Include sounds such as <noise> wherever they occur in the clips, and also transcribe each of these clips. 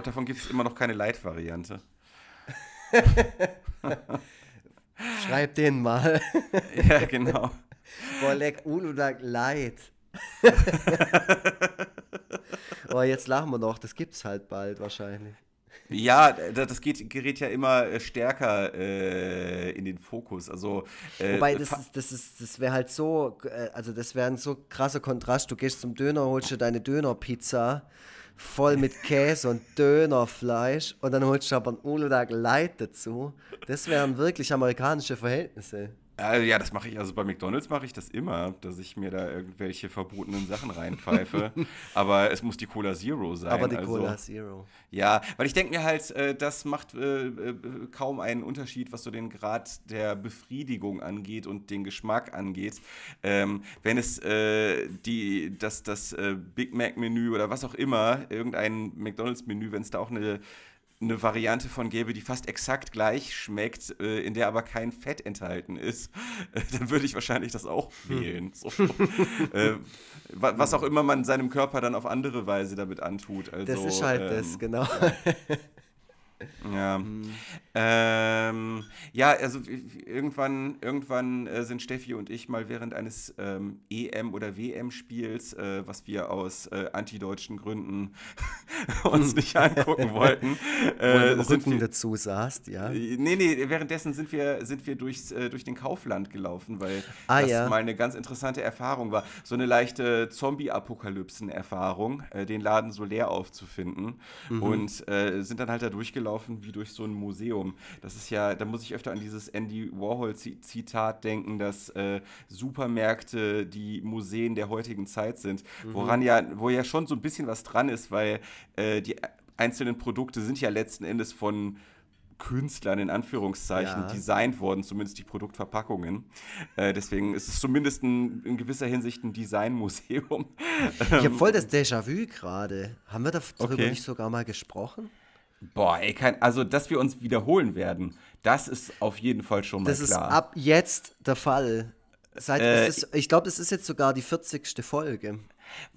glaube, davon gibt es immer noch keine Light-Variante. <laughs> Schreib den mal. <laughs> ja, genau. Boah, leck Uludag Light. <laughs> oh, jetzt lachen wir noch. Das gibt's halt bald wahrscheinlich. Ja, das geht, gerät ja immer äh, stärker äh, in den Fokus. Also, äh, Wobei, das, ist, das, ist, das wäre halt so, äh, also das wäre ein so krasser Kontrast. Du gehst zum Döner, holst dir deine Dönerpizza voll mit Käse und Dönerfleisch und dann holst du aber ein Uludag Light dazu. Das wären wirklich amerikanische Verhältnisse. Äh, ja, das mache ich. Also bei McDonalds mache ich das immer, dass ich mir da irgendwelche verbotenen Sachen reinpfeife. <laughs> Aber es muss die Cola Zero sein. Aber die also, Cola Zero. Ja, weil ich denke mir halt, äh, das macht äh, äh, kaum einen Unterschied, was so den Grad der Befriedigung angeht und den Geschmack angeht. Ähm, wenn es die, das, das Big Mac-Menü oder was auch immer, irgendein McDonalds-Menü, wenn es da auch eine eine Variante von gäbe, die fast exakt gleich schmeckt, äh, in der aber kein Fett enthalten ist, <laughs> äh, dann würde ich wahrscheinlich das auch hm. wählen. So. <laughs> äh, was auch immer man seinem Körper dann auf andere Weise damit antut. Also, das ist halt ähm, das, genau. Ja. <laughs> Mhm. Ähm, ja, also irgendwann, irgendwann äh, sind Steffi und ich mal während eines ähm, EM- oder WM-Spiels, äh, was wir aus äh, antideutschen Gründen <laughs> uns nicht angucken <laughs> wollten. Äh, Wo Rücken wir, dazu saßt, ja. Nee, nee, währenddessen sind wir, sind wir durchs, äh, durch den Kaufland gelaufen, weil ah, das ja. mal eine ganz interessante Erfahrung war. So eine leichte Zombie-Apokalypsen-Erfahrung, äh, den Laden so leer aufzufinden. Mhm. Und äh, sind dann halt da durchgelaufen wie durch so ein Museum. Das ist ja, da muss ich öfter an dieses Andy Warhol-Zitat denken, dass äh, Supermärkte die Museen der heutigen Zeit sind. Mhm. Woran ja, wo ja schon so ein bisschen was dran ist, weil äh, die einzelnen Produkte sind ja letzten Endes von Künstlern in Anführungszeichen ja. designt worden, zumindest die Produktverpackungen. Äh, deswegen ist es zumindest ein, in gewisser Hinsicht ein Designmuseum. Ich habe voll das Déjà-vu gerade. Haben wir darüber okay. nicht sogar mal gesprochen? Boah, ey, kein, also dass wir uns wiederholen werden, das ist auf jeden Fall schon mal das klar. Das ist ab jetzt der Fall. Seit, äh, ist, ich glaube, das ist jetzt sogar die 40. Folge.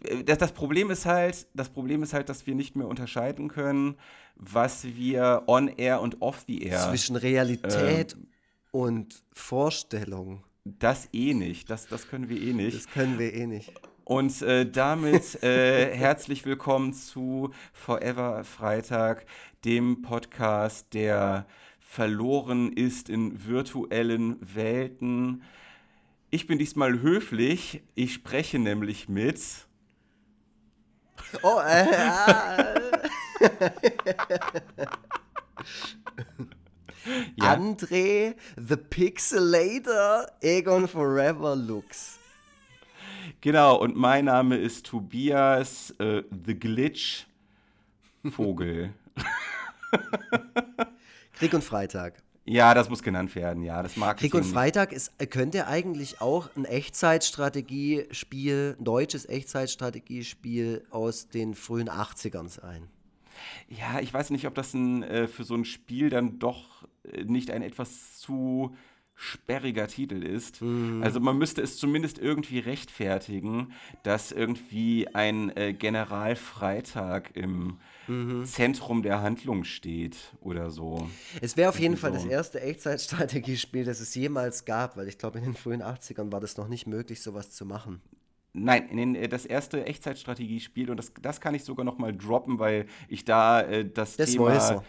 Äh, das, das, Problem ist halt, das Problem ist halt, dass wir nicht mehr unterscheiden können, was wir on air und off the air. Zwischen Realität ähm, und Vorstellung. Das eh nicht. Das, das können wir eh nicht. Das können wir eh nicht. Und äh, damit äh, <laughs> herzlich willkommen zu Forever Freitag, dem Podcast, der verloren ist in virtuellen Welten. Ich bin diesmal höflich. Ich spreche nämlich mit. Oh, äh, ja. <laughs> André, The Pixelator, Egon Forever Looks. Genau, und mein Name ist Tobias äh, The Glitch Vogel. <laughs> Krieg und Freitag. Ja, das muss genannt werden, ja. Das mag Krieg und Freitag ist, könnte eigentlich auch ein Echtzeitstrategiespiel, ein deutsches Echtzeitstrategiespiel aus den frühen 80ern sein. Ja, ich weiß nicht, ob das ein, äh, für so ein Spiel dann doch äh, nicht ein etwas zu sperriger Titel ist. Mhm. Also man müsste es zumindest irgendwie rechtfertigen, dass irgendwie ein äh, Generalfreitag im mhm. Zentrum der Handlung steht oder so. Es wäre auf jeden Fall das erste Echtzeitstrategiespiel, das es jemals gab, weil ich glaube, in den frühen 80ern war das noch nicht möglich, sowas zu machen. Nein, den, äh, das erste Echtzeitstrategiespiel und das, das kann ich sogar noch mal droppen, weil ich da äh, das, das Thema... Voicer.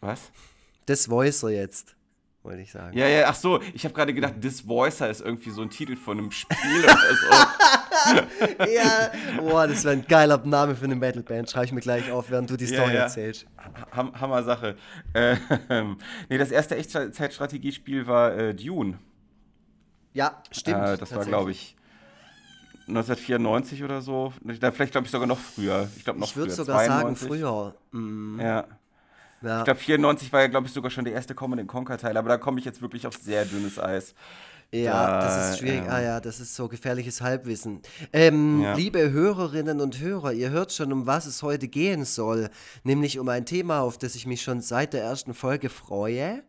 Was? Das Voicer jetzt wollte ich sagen. Ja, ja, ach so, ich habe gerade gedacht, This Voicer ist irgendwie so ein Titel von einem Spiel oder so. <laughs> <laughs> ja, boah, das wäre ein geiler Name für eine Metalband. Schreibe ich mir gleich auf, während du die Story ja, ja. erzählst. Ham Hammer Sache. Ähm, <laughs> nee, das erste Echtzeitstrategiespiel war äh, Dune. Ja, stimmt. Äh, das war, glaube ich, 1994 oder so. Vielleicht, glaube ich, sogar noch früher. Ich glaube noch Ich würde sogar 92. sagen, früher. Mhm. Ja. Ja. Ich glaube, 94 war ja, glaube ich, sogar schon der erste Command Conquer-Teil, aber da komme ich jetzt wirklich auf sehr dünnes Eis. Ja, da, das ist schwierig. Ähm, ah ja, das ist so gefährliches Halbwissen. Ähm, ja. Liebe Hörerinnen und Hörer, ihr hört schon, um was es heute gehen soll. Nämlich um ein Thema, auf das ich mich schon seit der ersten Folge freue.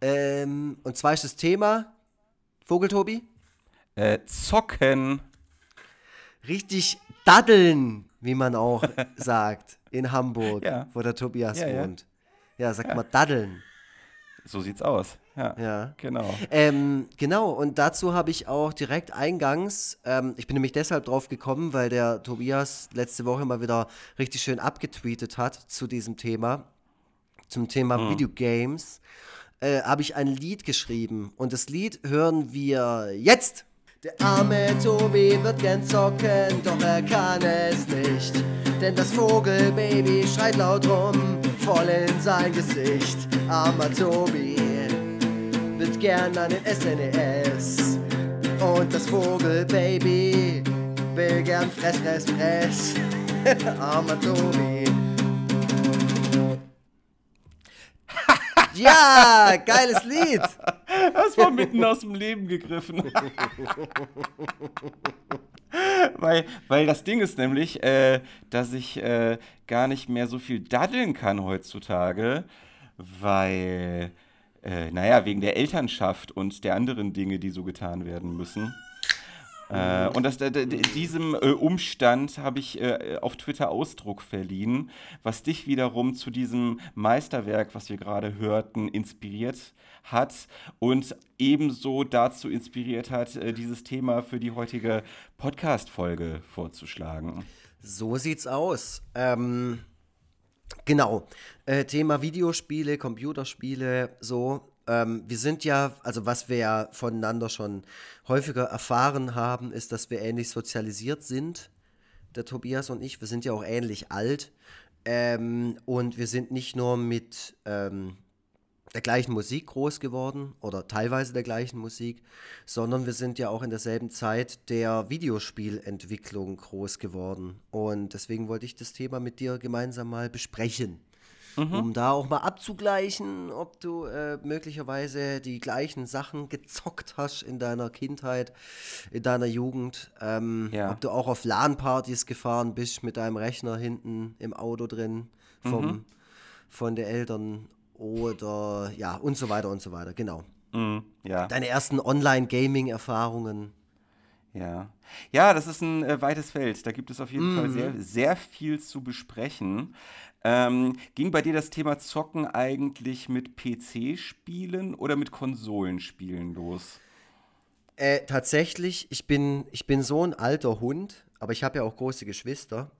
Ähm, und zwar ist das Thema, Vogeltobi? Äh, zocken. Richtig daddeln. wie man auch <laughs> sagt, in Hamburg, Ja. wo der Tobias ja. wohnt. Ja, sagt mal Daddeln. So sieht's aus. Ja. Ja. Genau. Ähm, genau, und dazu habe ich auch direkt eingangs, ähm, ich bin nämlich deshalb drauf gekommen, weil der Tobias letzte Woche mal wieder richtig schön abgetweetet hat zu diesem Thema, zum Thema Videogames, äh, habe ich ein Lied geschrieben. Und das Lied hören wir jetzt. Der arme Tobi wird gern zocken, doch er kann es nicht. Denn das Vogelbaby schreit laut rum, voll in sein Gesicht. Armer Tobi wird gern an den SNES. Und das Vogelbaby will gern Fress, Fress, Fress. <laughs> Armer Tobi. <laughs> ja, geiles Lied. Das war mitten aus dem Leben gegriffen. <laughs> weil, weil das Ding ist nämlich, äh, dass ich äh, gar nicht mehr so viel daddeln kann heutzutage, weil, äh, naja, wegen der Elternschaft und der anderen Dinge, die so getan werden müssen. Äh, und das, diesem äh, Umstand habe ich äh, auf Twitter Ausdruck verliehen, was dich wiederum zu diesem Meisterwerk, was wir gerade hörten, inspiriert hat und ebenso dazu inspiriert hat, äh, dieses Thema für die heutige Podcast-Folge vorzuschlagen. So sieht's aus. Ähm, genau. Äh, Thema Videospiele, Computerspiele, so. Ähm, wir sind ja, also was wir ja voneinander schon häufiger erfahren haben, ist, dass wir ähnlich sozialisiert sind, der Tobias und ich. Wir sind ja auch ähnlich alt. Ähm, und wir sind nicht nur mit ähm, der gleichen Musik groß geworden oder teilweise der gleichen Musik, sondern wir sind ja auch in derselben Zeit der Videospielentwicklung groß geworden. Und deswegen wollte ich das Thema mit dir gemeinsam mal besprechen. Um da auch mal abzugleichen, ob du äh, möglicherweise die gleichen Sachen gezockt hast in deiner Kindheit, in deiner Jugend. Ähm, Ja. Ob du auch auf LAN-Partys gefahren bist mit deinem Rechner hinten im Auto drin vom, von den Eltern oder ja und so weiter und so weiter. Genau. Mhm, ja. Deine ersten Online-Gaming-Erfahrungen. Ja. Ja, das ist ein äh, weites Feld. Da gibt es auf jeden Fall sehr, sehr viel zu besprechen. Ähm, ging bei dir das Thema Zocken eigentlich mit PC-Spielen oder mit Konsolenspielen los? Äh, tatsächlich, ich bin, ich bin so ein alter Hund, aber ich habe ja auch große Geschwister.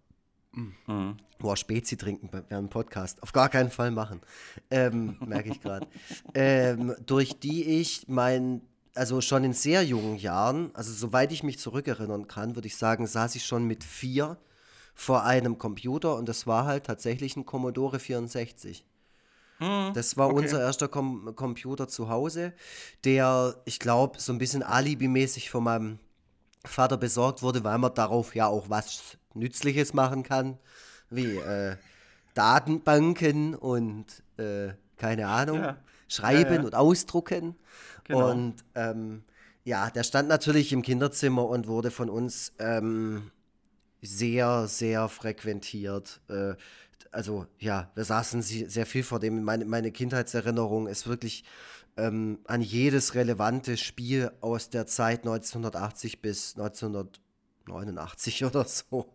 Boah, Spezi trinken bei- während dem Podcast. Auf gar keinen Fall machen. Ähm, merke ich gerade. <laughs> ähm, durch die ich mein, also schon in sehr jungen Jahren, also soweit ich mich zurückerinnern kann, würde ich sagen, saß ich schon mit vier vor einem Computer und das war halt tatsächlich ein Commodore 64. Das war unser erster Com Computer zu Hause, der, ich glaube, so ein bisschen alibimäßig von meinem Vater besorgt wurde, weil man darauf ja auch was Nützliches machen kann, wie äh, Datenbanken und äh, keine Ahnung, Ja. schreiben Ja, ja. und ausdrucken. Genau. Und ähm, ja, der stand natürlich im Kinderzimmer und wurde von uns ähm, sehr, sehr frequentiert. Äh, also ja, wir saßen sehr viel vor dem. Meine, meine Kindheitserinnerung ist wirklich ähm, an jedes relevante Spiel aus der Zeit 1980 bis 1989 <laughs> oder so.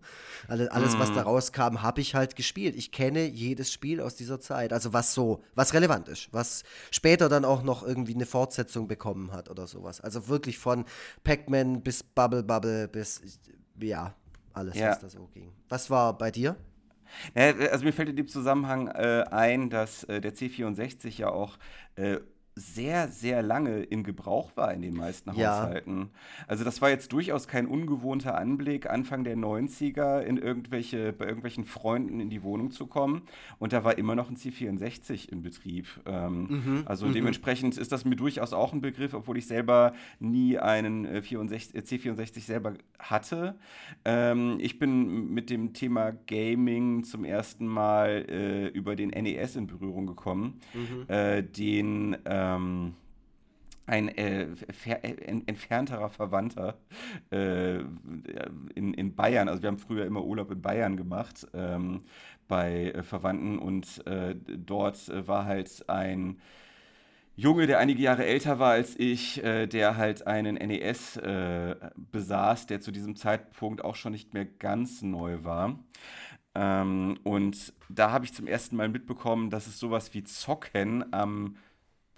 Alles, alles was da rauskam, habe ich halt gespielt. Ich kenne jedes Spiel aus dieser Zeit. Also was so, was relevant ist, was später dann auch noch irgendwie eine Fortsetzung bekommen hat oder sowas. Also wirklich von Pac-Man bis Bubble Bubble bis, ja, alles, Ja. was da so ging. Was war bei dir? Ja, also mir fällt in dem Zusammenhang äh, ein, dass äh, der C64 ja auch äh, sehr, sehr lange in Gebrauch war in den meisten Ja. Haushalten. Also das war jetzt durchaus kein ungewohnter Anblick, Anfang der 90er in irgendwelche, bei irgendwelchen Freunden in die Wohnung zu kommen. Und da war immer noch ein C64 in Betrieb. Ähm, also dementsprechend ist das mir durchaus auch ein Begriff, obwohl ich selber nie einen äh, 64, äh, C64 selber hatte. Ähm, ich bin mit dem Thema Gaming zum ersten Mal äh, über den NES in Berührung gekommen, äh, den ähm, ein äh, fer- äh, en- entfernterer Verwandter äh, in, in Bayern, also wir haben früher immer Urlaub in Bayern gemacht ähm, bei äh, Verwandten und äh, dort war halt ein Junge, der einige Jahre älter war als ich, äh, der halt einen NES äh, besaß, der zu diesem Zeitpunkt auch schon nicht mehr ganz neu war. Ähm, und da habe ich zum ersten Mal mitbekommen, dass es sowas wie Zocken am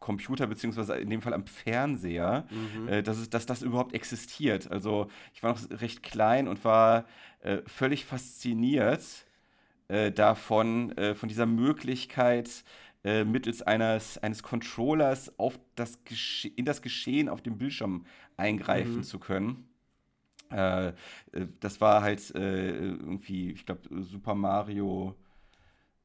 Computer, beziehungsweise in dem Fall am Fernseher, mhm. äh, dass, es, dass das überhaupt existiert. Also ich war noch recht klein und war äh, völlig fasziniert äh, davon, äh, von dieser Möglichkeit, äh, mittels eines, eines Controllers auf das in das Geschehen auf dem Bildschirm eingreifen mhm. zu können. Äh, äh, das war halt äh, irgendwie, ich glaube, Super Mario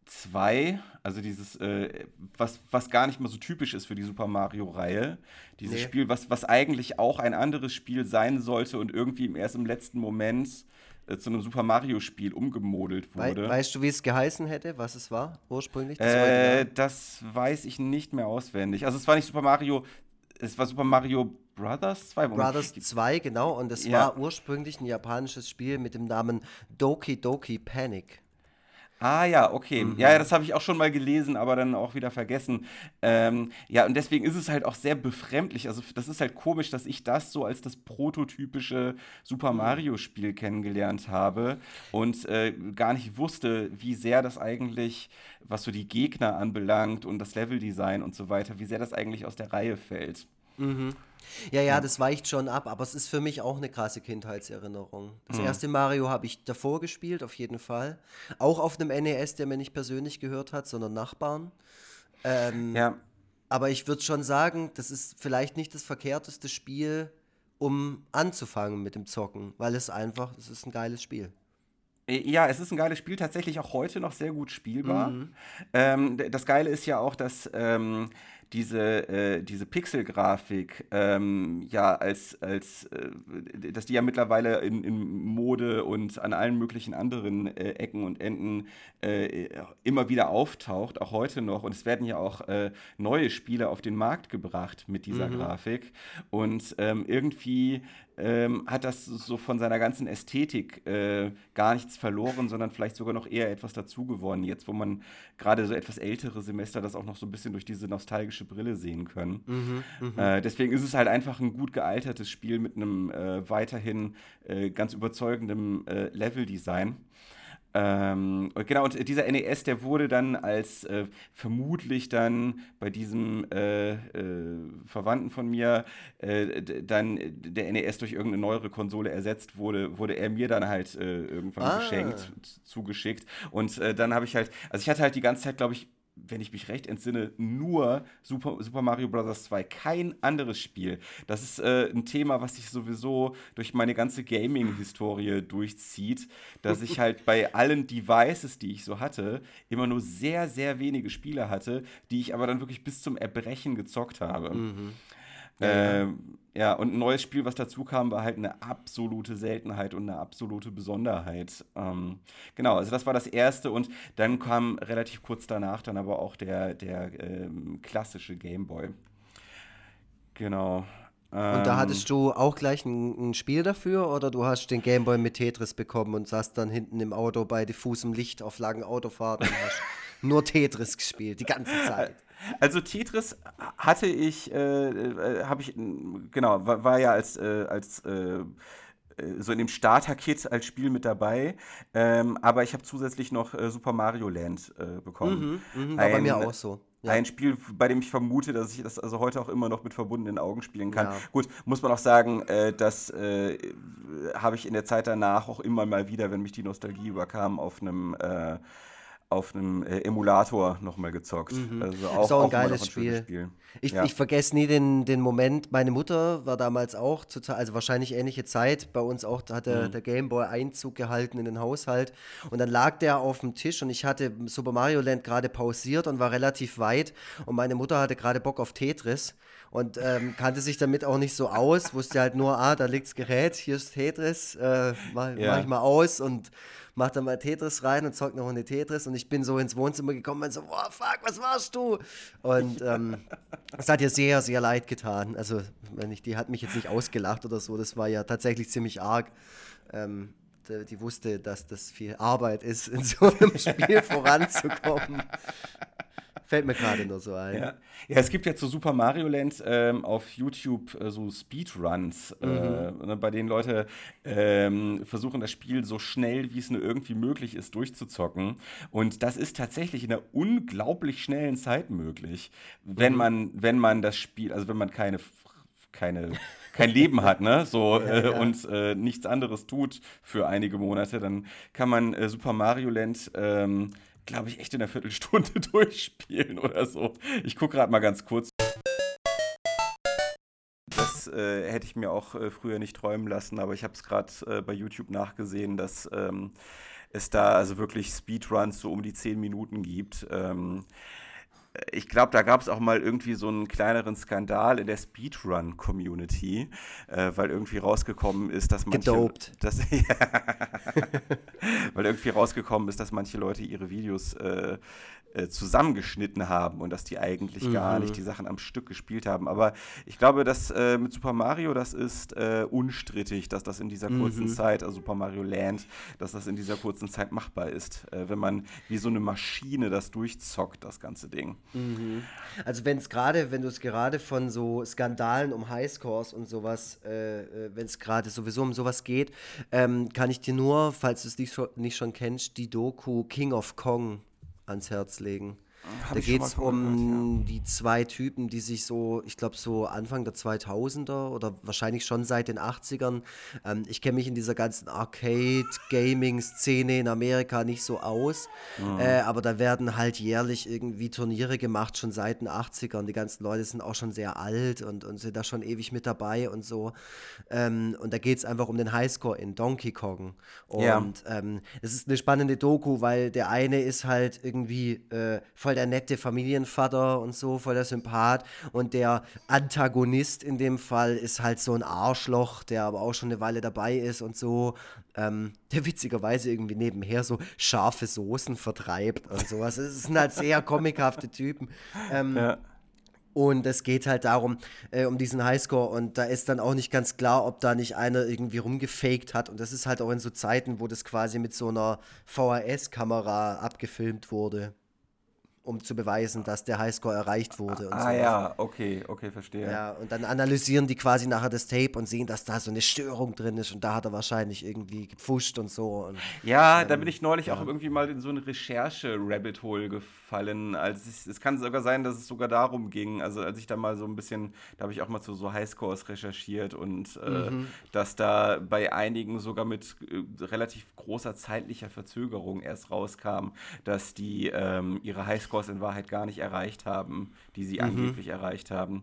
2, also dieses, äh, was, was gar nicht mal so typisch ist für die Super Mario-Reihe. Dieses nee. Spiel, was, was eigentlich auch ein anderes Spiel sein sollte und irgendwie erst im letzten Moment äh, zu einem Super Mario-Spiel umgemodelt wurde. We weißt du, wie es geheißen hätte, was es war ursprünglich? Das, äh, das weiß ich nicht mehr auswendig. Also es war nicht Super Mario, es war Super Mario Brothers 2. Brothers 2, genau. Und es ja. war ursprünglich ein japanisches Spiel mit dem Namen Doki Doki Panic. Ah ja, okay. Mhm. Ja, das habe ich auch schon mal gelesen, aber dann auch wieder vergessen. Ähm, ja, und deswegen ist es halt auch sehr befremdlich. Also das ist halt komisch, dass ich das so als das prototypische Super mhm. Mario-Spiel kennengelernt habe und äh, gar nicht wusste, wie sehr das eigentlich, was so die Gegner anbelangt und das Leveldesign und so weiter, wie sehr das eigentlich aus der Reihe fällt. Mhm. Ja, ja, das weicht schon ab, aber es ist für mich auch eine krasse Kindheitserinnerung. Das mhm. erste Mario habe ich davor gespielt, auf jeden Fall. Auch auf einem NES, der mir nicht persönlich gehört hat, sondern Nachbarn. Ähm, ja. Aber ich würde schon sagen, das ist vielleicht nicht das verkehrteste Spiel, um anzufangen mit dem Zocken, weil es einfach, es ist ein geiles Spiel. Äh, ja, es ist ein geiles Spiel, tatsächlich auch heute noch sehr gut spielbar. Mhm. Ähm, das Geile ist ja auch, dass ähm, diese, äh, diese Pixel-Grafik ähm, ja als, als äh, dass die ja mittlerweile in, in Mode und an allen möglichen anderen äh, Ecken und Enden äh, immer wieder auftaucht, auch heute noch. Und es werden ja auch äh, neue Spiele auf den Markt gebracht mit dieser mhm. Grafik. Und ähm, irgendwie ähm, hat das so von seiner ganzen Ästhetik äh, gar nichts verloren, sondern vielleicht sogar noch eher etwas dazu gewonnen. Jetzt, wo man gerade so etwas ältere Semester das auch noch so ein bisschen durch diese nostalgische Brille sehen können. Mhm, mh. äh, deswegen ist es halt einfach ein gut gealtertes Spiel mit einem äh, weiterhin äh, ganz überzeugendem äh, Leveldesign. Ähm, genau, und dieser NES, der wurde dann als äh, vermutlich dann bei diesem äh, äh, Verwandten von mir äh, dann der NES durch irgendeine neuere Konsole ersetzt wurde, wurde er mir dann halt äh, irgendwann ah. geschenkt, zugeschickt. Und äh, dann habe ich halt, also ich hatte halt die ganze Zeit, glaube ich, wenn ich mich recht entsinne, nur Super, Super Mario Bros. 2, kein anderes Spiel. Das ist äh, ein Thema, was sich sowieso durch meine ganze Gaming-Historie durchzieht, dass ich halt bei allen Devices, die ich so hatte, immer nur sehr, sehr wenige Spiele hatte, die ich aber dann wirklich bis zum Erbrechen gezockt habe. Mhm. Ja, ähm, ja, und ein neues Spiel, was dazu kam, war halt eine absolute Seltenheit und eine absolute Besonderheit. Ähm, genau, also das war das erste und dann kam relativ kurz danach dann aber auch der, der ähm, klassische Game Boy. Genau. Und da hattest du auch gleich ein, ein, Spiel dafür oder du hast den Gameboy mit Tetris bekommen und saßt dann hinten im Auto bei diffusem Licht auf langen Autofahrten und hast <laughs> nur Tetris gespielt, die ganze Zeit? Also Tetris hatte ich, äh, äh, habe ich, genau, war, war, ja als, äh, als äh, äh, so in dem Starter-Kit als Spiel mit dabei. Ähm, aber ich habe zusätzlich noch äh, Super Mario Land bekommen. Mhm, mh, ein, bei mir auch so. Ja. Ein Spiel, bei dem ich vermute, dass ich das also heute auch immer noch mit verbundenen Augen spielen kann. Ja. Gut, muss man auch sagen, äh, das äh, habe ich in der Zeit danach auch immer mal wieder, wenn mich die Nostalgie überkam, auf einem äh, auf einem äh, Emulator nochmal gezockt. Mhm. Also auch, auch ein auch geiles ein Spiel. Spiel. Ich, ja. ich vergesse nie den, den Moment, meine Mutter war damals auch, total, also wahrscheinlich ähnliche Zeit, bei uns auch, da hat der, mhm. der Gameboy Einzug gehalten in den Haushalt und dann lag der auf dem Tisch und ich hatte Super Mario Land gerade pausiert und war relativ weit und meine Mutter hatte gerade Bock auf Tetris und ähm, kannte sich damit auch nicht so aus, wusste halt nur, ah, da liegt das Gerät, hier ist Tetris, äh, mach, ja. mach ich mal aus und mach dann mal Tetris rein und zockt noch eine Tetris und ich bin so ins Wohnzimmer gekommen und so, boah, fuck, was warst du? Und ähm, <laughs> es hat ihr sehr, sehr leid getan. Also, wenn ich, die hat mich jetzt nicht ausgelacht oder so, das war ja tatsächlich ziemlich arg. Ähm, die wusste, dass das viel Arbeit ist, in so einem Spiel <laughs> voranzukommen. Fällt mir gerade nur so ein. Ja. ja, es gibt jetzt so Super Mario Land ähm, auf YouTube äh, so Speedruns, äh, mhm. äh, bei denen Leute ähm, versuchen, das Spiel so schnell wie es nur irgendwie möglich ist durchzuzocken. Und das ist tatsächlich in einer unglaublich schnellen Zeit möglich, wenn mhm. man, wenn man das Spiel, also wenn man keine keine, kein Leben hat, ne? So, <laughs> ja, äh, ja. und äh, nichts anderes tut für einige Monate, dann kann man äh, Super Mario Land, ähm, glaube ich, echt in einer Viertelstunde <laughs> durchspielen oder so. Ich gucke gerade mal ganz kurz. Das äh, hätte ich mir auch äh, früher nicht träumen lassen, aber ich habe es gerade äh, bei YouTube nachgesehen, dass ähm, es da also wirklich Speedruns so um die 10 Minuten gibt. Ähm, ich glaube, da gab es auch mal irgendwie so einen kleineren Skandal in der Speedrun-Community, äh, weil irgendwie rausgekommen ist, dass manche. Gedopt. Dass, <laughs> ja, weil irgendwie rausgekommen ist, dass manche Leute ihre Videos äh, äh, zusammengeschnitten haben und dass die eigentlich mhm. gar nicht die Sachen am Stück gespielt haben. Aber ich glaube, dass äh, mit Super Mario, das ist äh, unstrittig, dass das in dieser kurzen mhm. Zeit, also Super Mario Land, dass das in dieser kurzen Zeit machbar ist, wenn man wie so eine Maschine das durchzockt, das ganze Ding. Mhm. Also wenn es gerade, wenn du es gerade von so Skandalen um Highscores und sowas, äh, äh, wenn es gerade sowieso um sowas geht, ähm, kann ich dir nur, falls du es nicht, nicht schon kennst, die Doku King of Kong ans Herz legen. Hab da geht es um gehört, ja. die zwei Typen, die sich so, ich glaube, so Anfang der 2000er oder wahrscheinlich schon seit den 80ern. Ähm, ich kenne mich in dieser ganzen Arcade-Gaming-Szene in Amerika nicht so aus, mhm. äh, aber da werden halt jährlich irgendwie Turniere gemacht, schon seit den 80ern. Die ganzen Leute sind auch schon sehr alt und, und sind da schon ewig mit dabei und so. Ähm, und da geht es einfach um den Highscore in Donkey Kong. Und ja. ähm, es ist eine spannende Doku, weil der eine ist halt irgendwie äh, voll der nette Familienvater und so, voll der Sympath. Und der Antagonist in dem Fall ist halt so ein Arschloch, der aber auch schon eine Weile dabei ist und so. Ähm, der witzigerweise irgendwie nebenher so scharfe Soßen vertreibt und sowas. Es sind halt sehr comichafte Typen. Ähm, ja. Und es geht halt darum, äh, um diesen Highscore. Und da ist dann auch nicht ganz klar, ob da nicht einer irgendwie rumgefaked hat. Und das ist halt auch in so Zeiten, wo das quasi mit so einer VHS-Kamera abgefilmt wurde um zu beweisen, dass der Highscore erreicht wurde. ah so. ja, okay, okay, verstehe. Ja, und dann analysieren die quasi nachher das Tape und sehen, dass da so eine Störung drin ist und da hat er wahrscheinlich irgendwie gepfuscht und so. Und, ja, ähm, da bin ich neulich ja. auch irgendwie mal in so eine Recherche-Rabbit Hole gefallen. Also es, es, kann sogar sein, dass es sogar darum ging. Also als ich da mal so ein bisschen, da habe ich auch mal zu so Highscores recherchiert und äh, mhm. dass da bei einigen sogar mit äh, relativ großer zeitlicher Verzögerung erst rauskam, dass die ähm, ihre Highscores Scores in Wahrheit gar nicht erreicht haben, die sie mhm. angeblich erreicht haben.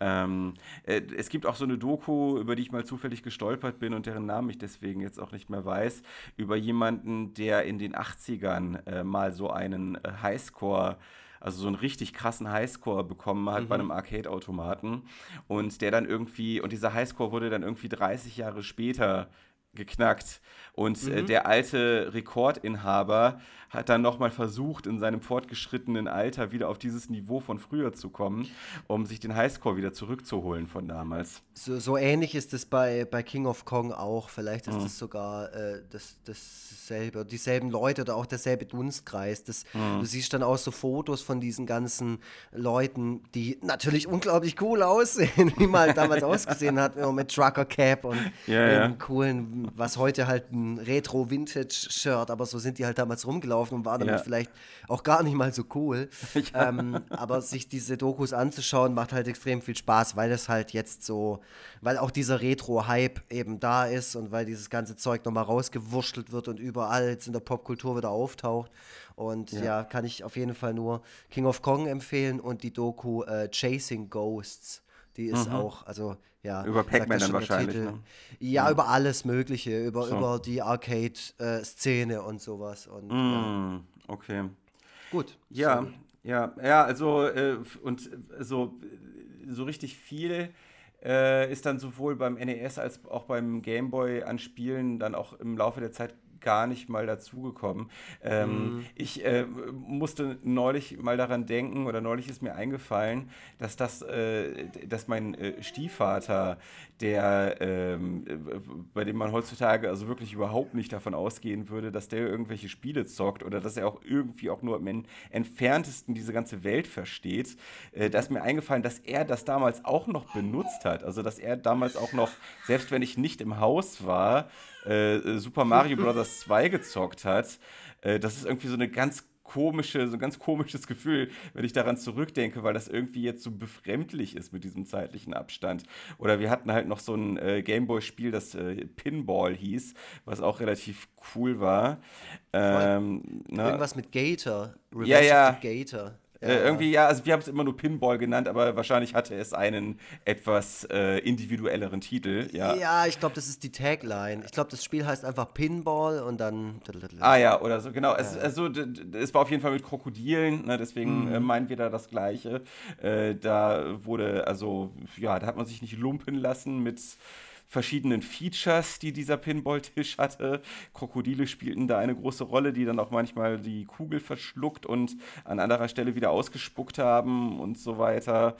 Ähm, äh, es gibt auch so eine Doku, über die ich mal zufällig gestolpert bin und deren Namen ich deswegen jetzt auch nicht mehr weiß, über jemanden, der in den 80ern äh, mal so einen äh, Highscore also so einen richtig krassen Highscore bekommen hat mhm. bei einem Arcade-Automaten und der dann irgendwie, und dieser Highscore wurde dann irgendwie 30 Jahre später geknackt. Und äh, mhm. äh, der alte Rekordinhaber hat dann nochmal versucht, in seinem fortgeschrittenen Alter wieder auf dieses Niveau von früher zu kommen, um sich den Highscore wieder zurückzuholen von damals. So, so ähnlich ist es bei, bei King of Kong auch. Vielleicht ist mhm. das sogar äh, das, dasselbe, dieselben Leute oder auch derselbe Dunstkreis. Das, mhm. Du siehst dann auch so Fotos von diesen ganzen Leuten, die natürlich unglaublich cool aussehen, <laughs> wie man halt damals ausgesehen hat, mit Trucker Cap und ja, ja. coolen, was heute halt ein Retro-Vintage-Shirt, aber so sind die halt damals rumgelaufen und war damit ja. vielleicht auch gar nicht mal so cool. <laughs> Ja. Ähm, aber sich diese Dokus anzuschauen, macht halt extrem viel Spaß, weil es halt jetzt so, weil auch dieser Retro-Hype eben da ist und weil dieses ganze Zeug nochmal rausgewurschtelt wird und überall jetzt in der Popkultur wieder auftaucht. Und ja. ja. kann ich auf jeden Fall nur King of Kong empfehlen und die Doku äh, Chasing Ghosts. Die ist mhm. auch, also ja. Über Pac-Man dann wahrscheinlich. Ne? Ja, ja, über alles Mögliche, über, so. über die Arcade-Szene und sowas. Und, mm, ja. Okay. Gut. Ja, so. ja, ja, also äh, und so, so richtig viel äh, ist dann sowohl beim NES als auch beim Game Boy an Spielen dann auch im Laufe der Zeit gar nicht mal dazugekommen. Ähm, mhm. Ich äh, musste neulich mal daran denken oder neulich ist mir eingefallen, dass das, äh, dass mein äh, Stiefvater, der, ähm, bei dem man heutzutage also wirklich überhaupt nicht davon ausgehen würde, dass der irgendwelche Spiele zockt oder dass er auch irgendwie auch nur im entferntesten diese ganze Welt versteht, äh, da ist mir eingefallen, dass er das damals auch noch benutzt hat. Also dass er damals auch noch, selbst wenn ich nicht im Haus war, äh, Super Mario Bros. 2 <laughs> gezockt hat. Äh, das ist irgendwie so eine ganz komische, so ein ganz komisches Gefühl, wenn ich daran zurückdenke, weil das irgendwie jetzt so befremdlich ist mit diesem zeitlichen Abstand. Oder wir hatten halt noch so ein äh, Gameboy-Spiel, das äh, Pinball hieß, was auch relativ cool war. Ähm, Irgendwas mit Gator. Revenge ja, ja. Gator. Äh, irgendwie, ja, also wir haben es immer nur Pinball genannt, aber wahrscheinlich hatte es einen etwas äh, individuelleren Titel. Ja, ja ich glaube, das ist die Tagline. Ich glaube, das Spiel heißt einfach Pinball und dann. Ah ja, oder so, genau. Ja. Es, also, es war auf jeden Fall mit Krokodilen, ne, deswegen mhm. äh, meinen wir da das Gleiche. Äh, da wurde, also, ja, da hat man sich nicht lumpen lassen mit verschiedenen Features, die dieser Pinball-Tisch hatte. Krokodile spielten da eine große Rolle, die dann auch manchmal die Kugel verschluckt und an anderer Stelle wieder ausgespuckt haben und so weiter.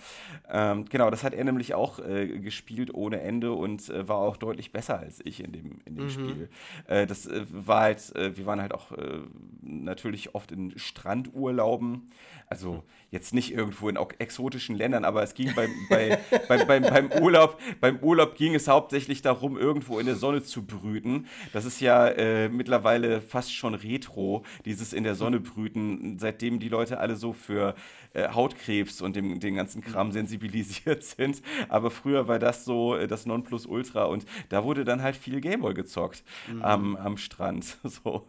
Ähm, genau, das hat er nämlich auch äh, gespielt ohne Ende und äh, war auch deutlich besser als ich in dem, in dem mhm. Spiel. Äh, das äh, war halt, äh, wir waren halt auch äh, natürlich oft in Strandurlauben. Also jetzt nicht irgendwo in exotischen Ländern, aber es ging beim, bei, <laughs> beim, beim, beim, Urlaub, beim Urlaub ging es hauptsächlich darum, irgendwo in der Sonne zu brüten. Das ist ja äh, mittlerweile fast schon retro, dieses in der Sonne brüten, seitdem die Leute alle so für äh, Hautkrebs und dem, den ganzen Kram sensibilisiert <laughs> sind. Aber früher war das so äh, das Nonplusultra und da wurde dann halt viel Gameboy gezockt mhm. am, am Strand. <laughs> So.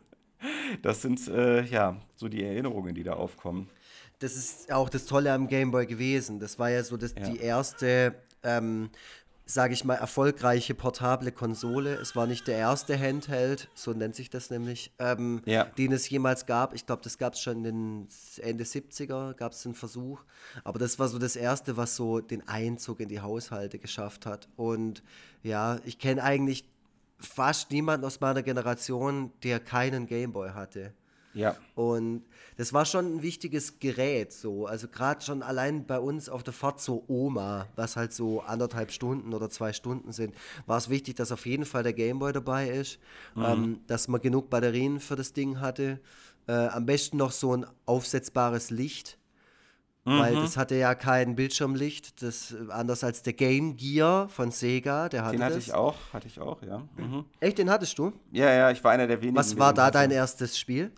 Das sind äh, ja so die Erinnerungen, die da aufkommen das ist auch das Tolle am Game Boy gewesen. Das war ja so das, ja. die erste, ähm, sage ich mal, erfolgreiche portable Konsole. Es war nicht der erste Handheld, so nennt sich das nämlich, ähm, ja. den es jemals gab. Ich glaube, das gab es schon in den Ende 70er, gab es einen Versuch. Aber das war so das erste, was so den Einzug in die Haushalte geschafft hat. Und ja, ich kenne eigentlich fast niemanden aus meiner Generation, der keinen Gameboy hatte. Ja. Und das war schon ein wichtiges Gerät, so. Also gerade schon allein bei uns auf der Fahrt zur Oma, was halt so anderthalb Stunden oder zwei Stunden sind, war es wichtig, dass auf jeden Fall der Gameboy dabei ist, mhm. ähm, dass man genug Batterien für das Ding hatte. Äh, am besten noch so ein aufsetzbares Licht. Mhm. Weil das hatte ja kein Bildschirmlicht, das anders als der Game Gear von Sega, der hatte Den hatte das. ich auch, hatte ich auch, ja. Mhm. Echt, den hattest du? Ja, ja, ich war einer der wenigen. Was war da dein erstes Spiel?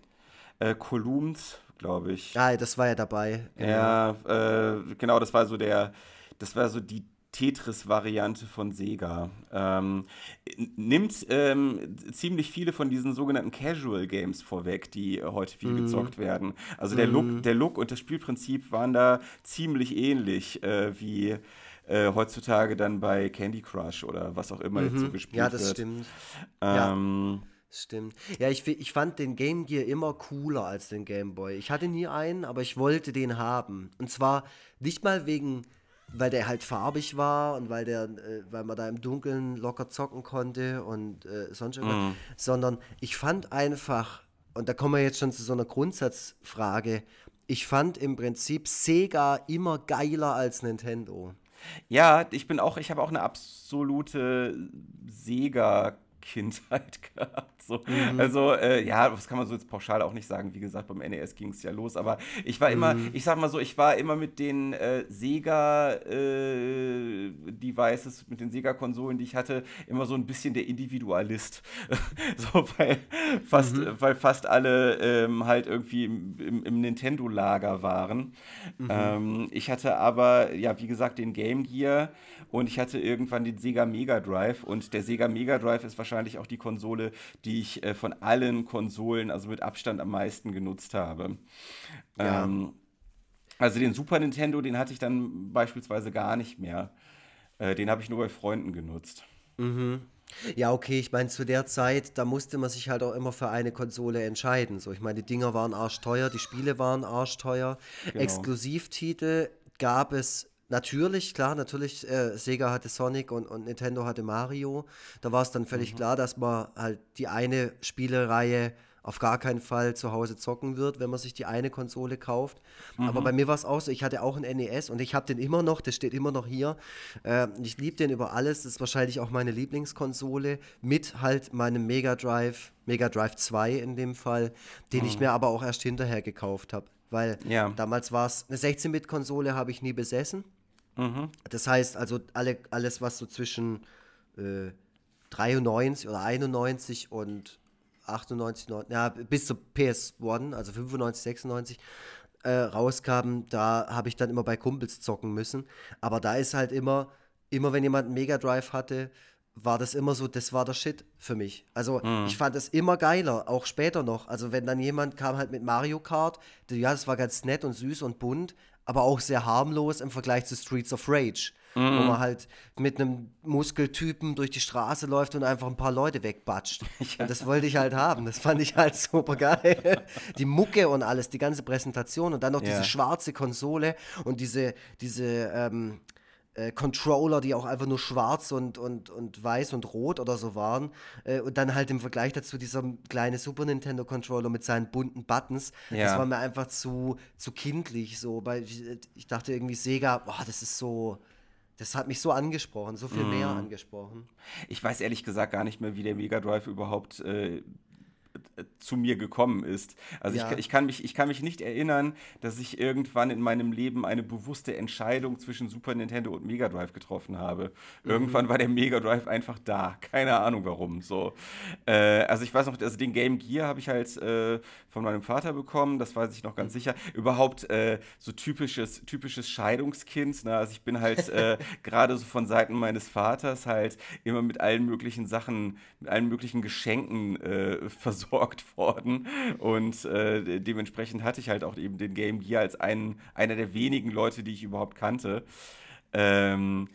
Äh, Columns, glaube ich. Ah, das war ja dabei. Genau. Ja, äh, genau, das war so der, das war so die Tetris-Variante von Sega. Ähm, nimmt ähm, ziemlich viele von diesen sogenannten Casual Games vorweg, die heute viel mm. gezockt werden. Also der, mm. Look, der Look und das Spielprinzip waren da ziemlich ähnlich äh, wie äh, heutzutage dann bei Candy Crush oder was auch immer mm -hmm. jetzt so gespielt wird. Ja, das wird. stimmt. Ähm, ja. Stimmt. Ja, ich, ich fand den Game Gear immer cooler als den Game Boy. Ich hatte nie einen, aber ich wollte den haben. Und zwar nicht mal wegen, weil der halt farbig war und weil der, äh, weil man da im Dunkeln locker zocken konnte und äh, sonst irgendwas, mm. sondern ich fand einfach, und da kommen wir jetzt schon zu so einer Grundsatzfrage, ich fand im Prinzip Sega immer geiler als Nintendo. Ja, ich bin auch, ich habe auch eine absolute Sega Kindheit <laughs> gehabt. So. Mhm. Also, äh, ja, das kann man so jetzt pauschal auch nicht sagen. Wie gesagt, beim NES ging es ja los. Aber ich war immer, mhm. ich sag mal so, ich war immer mit den äh, Sega-Devices, äh, mit den Sega-Konsolen, die ich hatte, immer so ein bisschen der Individualist. <laughs> so, weil fast, mhm. weil fast alle ähm, halt irgendwie im, im, im Nintendo-Lager waren. Mhm. Ähm, ich hatte aber, ja, wie gesagt, den Game Gear und ich hatte irgendwann den Sega Mega Drive und der Sega Mega Drive ist wahrscheinlich auch die Konsole, die ich äh, von allen Konsolen, also mit Abstand am meisten genutzt habe. Ja. Ähm, also den Super Nintendo, den hatte ich dann beispielsweise gar nicht mehr. Äh, den habe ich nur bei Freunden genutzt. Mhm. Ja, okay, ich meine, zu der Zeit, da musste man sich halt auch immer für eine Konsole entscheiden. So, ich meine, die Dinger waren arschteuer, die Spiele waren arschteuer. Genau. Exklusivtitel gab es Natürlich, klar, natürlich, äh, Sega hatte Sonic und, und Nintendo hatte Mario. Da war es dann völlig mhm. klar, dass man halt die eine Spielereihe auf gar keinen Fall zu Hause zocken wird, wenn man sich die eine Konsole kauft. Mhm. Aber bei mir war es auch so, ich hatte auch ein NES und ich habe den immer noch, der steht immer noch hier. Äh, ich liebe den über alles, das ist wahrscheinlich auch meine Lieblingskonsole mit halt meinem Mega Drive, Mega Drive 2 in dem Fall, den mhm. ich mir aber auch erst hinterher gekauft habe. Weil ja. damals war es, eine 16-Bit-Konsole habe ich nie besessen. Mhm. Das heißt also, alle, alles, was so zwischen äh, 93 oder 91 und 98, 99, ja, bis zur PS1, also 95, 96 äh, rauskamen, da habe ich dann immer bei Kumpels zocken müssen. Aber da ist halt immer, immer wenn jemand einen Mega Drive hatte, war das immer so, das war der Shit für mich. Also mhm. ich fand es immer geiler, auch später noch. Also wenn dann jemand kam halt mit Mario Kart, ja, das war ganz nett und süß und bunt, aber auch sehr harmlos im Vergleich zu Streets of Rage, mhm. wo man halt mit einem Muskeltypen durch die Straße läuft und einfach ein paar Leute wegbatscht. <laughs> Ja. Und das wollte ich halt haben. Das fand ich halt <laughs> super geil. die Mucke und alles, die ganze Präsentation und dann noch ja. diese schwarze Konsole und diese, diese ähm, äh, Controller, die auch einfach nur schwarz und, und, und weiß und rot oder so waren. Äh, und dann halt im Vergleich dazu dieser kleine Super Nintendo Controller mit seinen bunten Buttons. Ja. Das war mir einfach zu, zu kindlich. So. Weil ich, ich dachte irgendwie, Sega, boah, das ist so. Das hat mich so angesprochen, so viel mm. mehr angesprochen. Ich weiß ehrlich gesagt gar nicht mehr, wie der Mega Drive überhaupt äh, zu mir gekommen ist. Also ja. ich, ich, kann mich, ich kann mich nicht erinnern, dass ich irgendwann in meinem Leben eine bewusste Entscheidung zwischen Super Nintendo und Mega Drive getroffen habe. Mhm. Irgendwann war der Mega Drive einfach da. Keine Ahnung warum. So. Äh, also ich weiß noch, also den Game Gear habe ich halt äh, von meinem Vater bekommen, das weiß ich noch ganz mhm. sicher. Überhaupt äh, so typisches, typisches Scheidungskind. Ne? Also ich bin halt äh, <laughs> gerade so von Seiten meines Vaters halt immer mit allen möglichen Sachen, mit allen möglichen Geschenken äh, versorgt versorgt <laughs> worden. Und äh, dementsprechend hatte ich halt auch eben den Game Gear als einen, einer der wenigen Leute, die ich überhaupt kannte. Ähm,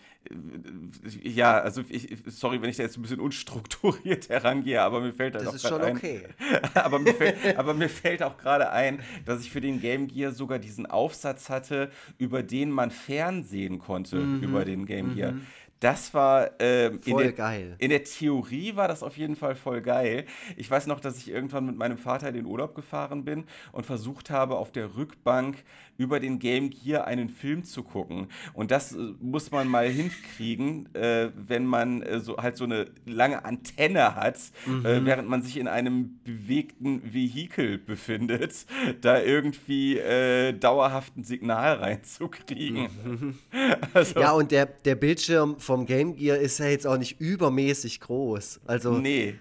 ja, also ich, sorry, wenn ich da jetzt ein bisschen unstrukturiert <laughs> herangehe, aber mir fällt halt das auch gerade ein. Okay. <laughs> aber, mir fällt, aber mir fällt auch gerade ein, dass ich für den Game Gear sogar diesen Aufsatz hatte, über den man fernsehen konnte mhm. über den Game Gear. Mhm. Das war ähm, voll in der, geil. In der Theorie war das auf jeden Fall voll geil. Ich weiß noch, dass ich irgendwann mit meinem Vater in den Urlaub gefahren bin und versucht habe, auf der Rückbank über den Game Gear einen Film zu gucken. Und das äh, muss man mal hinkriegen, äh, wenn man äh, so halt so eine lange Antenne hat, äh, mhm. äh, während man sich in einem bewegten Vehikel befindet, <laughs> da irgendwie äh, dauerhaft ein Signal reinzukriegen. Mhm. <laughs> Also, ja, und der, der Bildschirm vom Game Gear ist ja jetzt auch nicht übermäßig groß. Also nee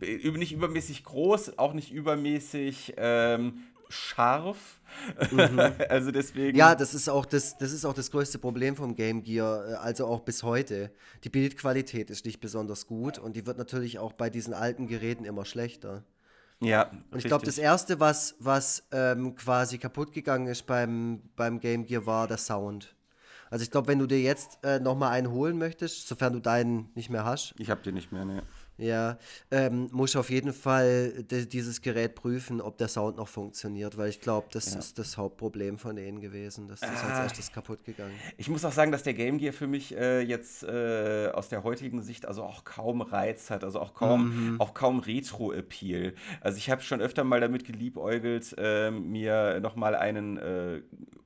nicht übermäßig groß, auch nicht übermäßig ähm, scharf. Mhm. <laughs> also deswegen. Ja, das ist, auch das, das ist auch das größte Problem vom Game Gear, äh, also auch bis heute. Die Bildqualität ist nicht besonders gut und die wird natürlich auch bei diesen alten Geräten immer schlechter. Ja. Und ich glaube, das erste, was, was ähm, quasi kaputt gegangen ist beim, beim Game Gear, war der Sound. Also ich glaube, wenn du dir jetzt äh, nochmal einen holen möchtest, sofern du deinen nicht mehr hast. Ich habe den nicht mehr, ne. Ja, ähm, muss auf jeden Fall dieses Gerät prüfen, ob der Sound noch funktioniert, weil ich glaube, das ja. ist das Hauptproblem von denen gewesen. Das ist ah. als erstes kaputt gegangen. Ich muss auch sagen, dass der Game Gear für mich äh, jetzt äh, aus der heutigen Sicht also auch kaum Reiz hat, also auch kaum, mhm. auch kaum Retro-Appeal. Also ich habe schon öfter mal damit geliebäugelt, äh, mir nochmal einen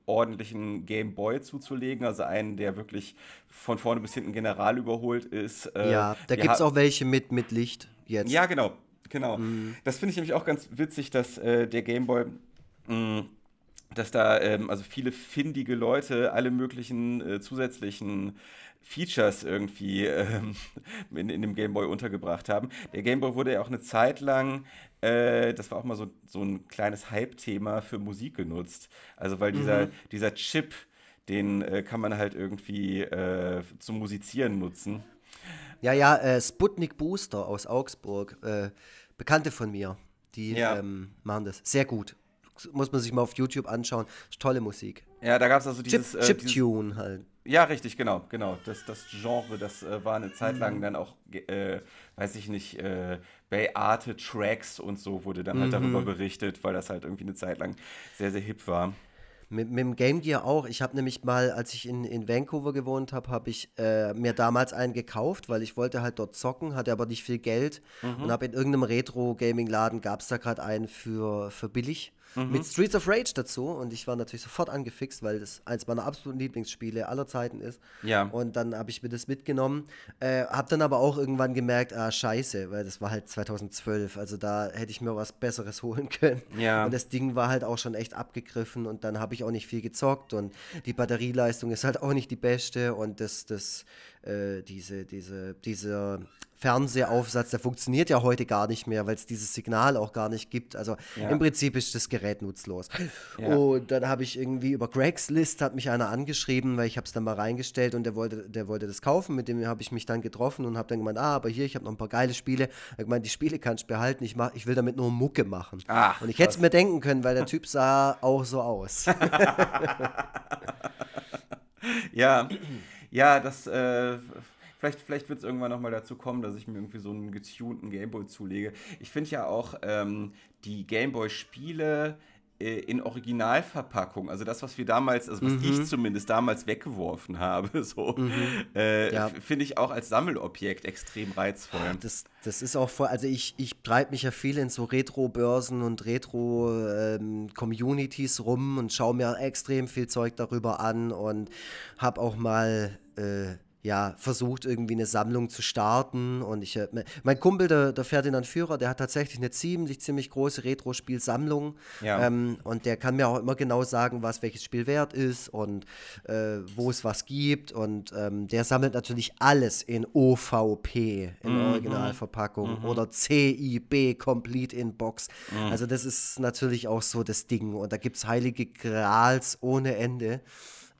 ordentlichen Game Boy zuzulegen, also einen, der wirklich von vorne bis hinten general überholt ist. Äh, ja, da gibt es auch welche mit, mit Licht jetzt. Ja, genau. Genau. Mhm. Das finde ich nämlich auch ganz witzig, dass äh, der Game Boy. Mh, mm, dass da ähm, also viele findige Leute alle möglichen äh, zusätzlichen Features irgendwie ähm, <laughs> in, in, dem Game Boy untergebracht haben. Der Game Boy wurde ja auch eine Zeit lang äh, das war auch mal so, so ein kleines Hype-Thema für Musik genutzt. Also weil dieser, mhm. dieser Chip, den äh, kann man halt irgendwie äh, zum Musizieren nutzen. Ja, ja, äh, Sputnik Booster aus Augsburg, äh, Bekannte von mir, die ja. ähm, machen das sehr gut. Muss man sich mal auf YouTube anschauen. tolle Musik. Ja, da gab es also dieses. Chip, äh, Chip-Tune halt. Ja, richtig, genau, genau. Das, das Genre, das äh, war eine Zeit lang mhm. dann auch, äh, weiß ich nicht, äh, bei Arte Tracks und so wurde dann halt mhm. darüber berichtet, weil das halt irgendwie eine Zeit lang sehr, sehr hip war. Mit, mit dem Game Gear auch. Ich habe nämlich mal, als ich in, in Vancouver gewohnt habe, habe ich äh, mir damals einen gekauft, weil ich wollte halt dort zocken, hatte aber nicht viel Geld mhm. und habe in irgendeinem Retro-Gaming-Laden, gab es da gerade einen für, für billig. Mhm. Mit Streets of Rage dazu und ich war natürlich sofort angefixt, weil das eins meiner absoluten Lieblingsspiele aller Zeiten ist. Ja. Und dann habe ich mir das mitgenommen, äh, habe dann aber auch irgendwann gemerkt, ah scheiße, weil das war halt 2012, also da hätte ich mir was Besseres <laughs> holen können. Ja. Und das Ding war halt auch schon echt abgegriffen und dann habe ich auch nicht viel gezockt und die Batterieleistung ist halt auch nicht die beste und das, das, äh, diese, diese, dieser Fernsehaufsatz, der funktioniert ja heute gar nicht mehr, weil es dieses Signal auch gar nicht gibt. Also ja. im Prinzip ist das Gerät nutzlos. Ja. Und dann habe ich irgendwie über Craigslist hat mich einer angeschrieben, weil ich habe es dann mal reingestellt und der wollte, der wollte das kaufen. Mit dem habe ich mich dann getroffen und habe dann gemeint, ah, aber hier, ich habe noch ein paar geile Spiele. Er gemeint, die Spiele kannst du behalten. Ich, mach, ich will damit nur Mucke machen. Ach, und ich hätte es mir denken können, weil der Typ sah auch so aus. <laughs> ja, <clears throat> ja, das äh, Vielleicht, vielleicht wird es irgendwann nochmal dazu kommen, dass ich mir irgendwie so einen getunten Gameboy zulege. Ich finde ja auch ähm, die Gameboy-Spiele äh, in Originalverpackung, also das, was wir damals, also was mhm. ich zumindest damals weggeworfen habe, <laughs> so, mhm. äh, ja. finde ich auch als Sammelobjekt extrem reizvoll. Das, das ist auch voll, also ich, ich treibe mich ja viel in so Retro-Börsen und Retro-Communities ähm, rum und schaue mir extrem viel Zeug darüber an und habe auch mal äh, ja, versucht, irgendwie eine Sammlung zu starten. Und ich, äh, mein Kumpel, der, der Ferdinand Führer, der hat tatsächlich eine ziemlich, ziemlich große Retro-Spielsammlung. Ja. Ähm, und der kann mir auch immer genau sagen, was welches Spiel wert ist und äh, wo es was gibt. Und ähm, der sammelt natürlich alles in OVP, in mhm. Originalverpackung mhm. oder CIB, Complete in Box. Mhm. Also, das ist natürlich auch so das Ding. Und da gibt es heilige Grals ohne Ende.